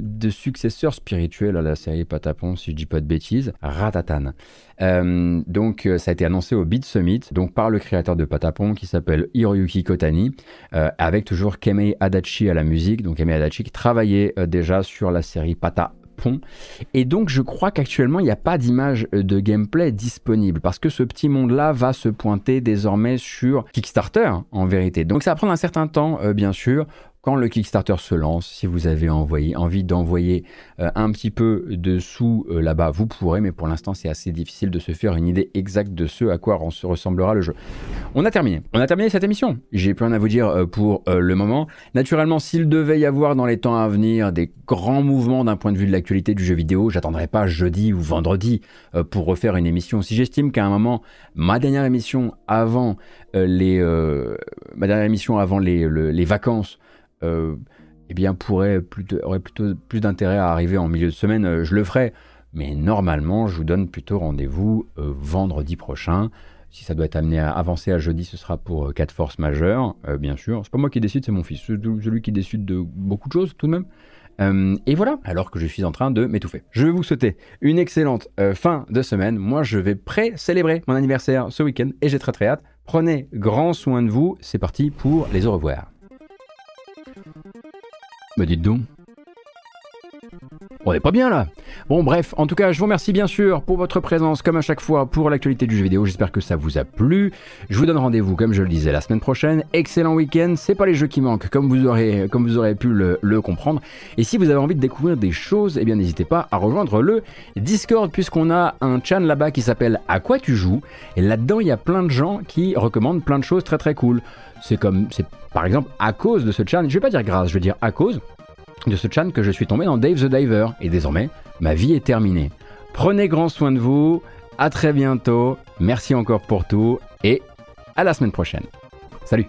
de, successeur spirituel à la série Patapon, si je dis pas de bêtises, Ratatan. Euh, donc euh, ça a été annoncé au Beat Summit, donc par le créateur de Patapon qui s'appelle Hiroyuki Kotani, euh, avec toujours Kemei Adachi à la musique, donc Kemei Adachi qui travaillait déjà sur la série Pata et donc je crois qu'actuellement il n'y a pas d'image euh, de gameplay disponible parce que ce petit monde-là va se pointer désormais sur Kickstarter en vérité. Donc ça va prendre un certain temps euh, bien sûr quand le Kickstarter se lance, si vous avez envie d'envoyer euh, un petit peu de sous euh, là-bas, vous pourrez, mais pour l'instant c'est assez difficile de se faire une idée exacte de ce à quoi ressemblera le jeu. On a terminé. On a terminé cette émission. J'ai plus rien à vous dire euh, pour le moment. Naturellement, s'il devait y avoir dans les temps à venir des grands mouvements d'un point de vue de l'actualité du jeu vidéo, j'attendrai pas jeudi ou vendredi pour refaire une émission. Si j'estime qu'à un moment, ma dernière émission avant les, ma dernière émission avant les, vacances eh bien, pourrait aurait plutôt plus d'intérêt à arriver en milieu de semaine, euh, je le ferai. Mais normalement, je vous donne plutôt rendez-vous euh, vendredi prochain. Si ça doit être amené à avancer à jeudi, ce sera pour 4 forces majeures, bien sûr. C'est pas moi qui décide, c'est mon fils. Celui qui décide de beaucoup de choses tout de même. et voilà, alors que je suis en train de m'étouffer. Je vais vous souhaiter une excellente fin de semaine. Moi, je vais pré-célébrer mon anniversaire ce week-end et j'ai très très hâte. Prenez grand soin de vous. C'est parti pour les au revoir. Me dites donc. On est pas bien là. Bon bref, en tout cas, je vous remercie bien sûr pour votre présence comme à chaque fois pour l'actualité du jeu vidéo. J'espère que ça vous a plu. Je vous donne rendez-vous comme je le disais la semaine prochaine. Excellent week-end. C'est pas les jeux qui manquent comme vous aurez pu le, comprendre. Et si vous avez envie de découvrir des choses, eh bien n'hésitez pas à rejoindre le Discord puisqu'on a un channel là-bas qui s'appelle À quoi tu joues? Et là-dedans, il y a plein de gens qui recommandent plein de choses très très cool. C'est comme c'est par exemple à cause de ce channel. Je vais pas dire grâce, je vais dire à cause de ce chan que je suis tombé dans Dave the Diver. Et désormais, ma vie est terminée. Prenez grand soin de vous, à très bientôt, merci encore pour tout, et à la semaine prochaine. Salut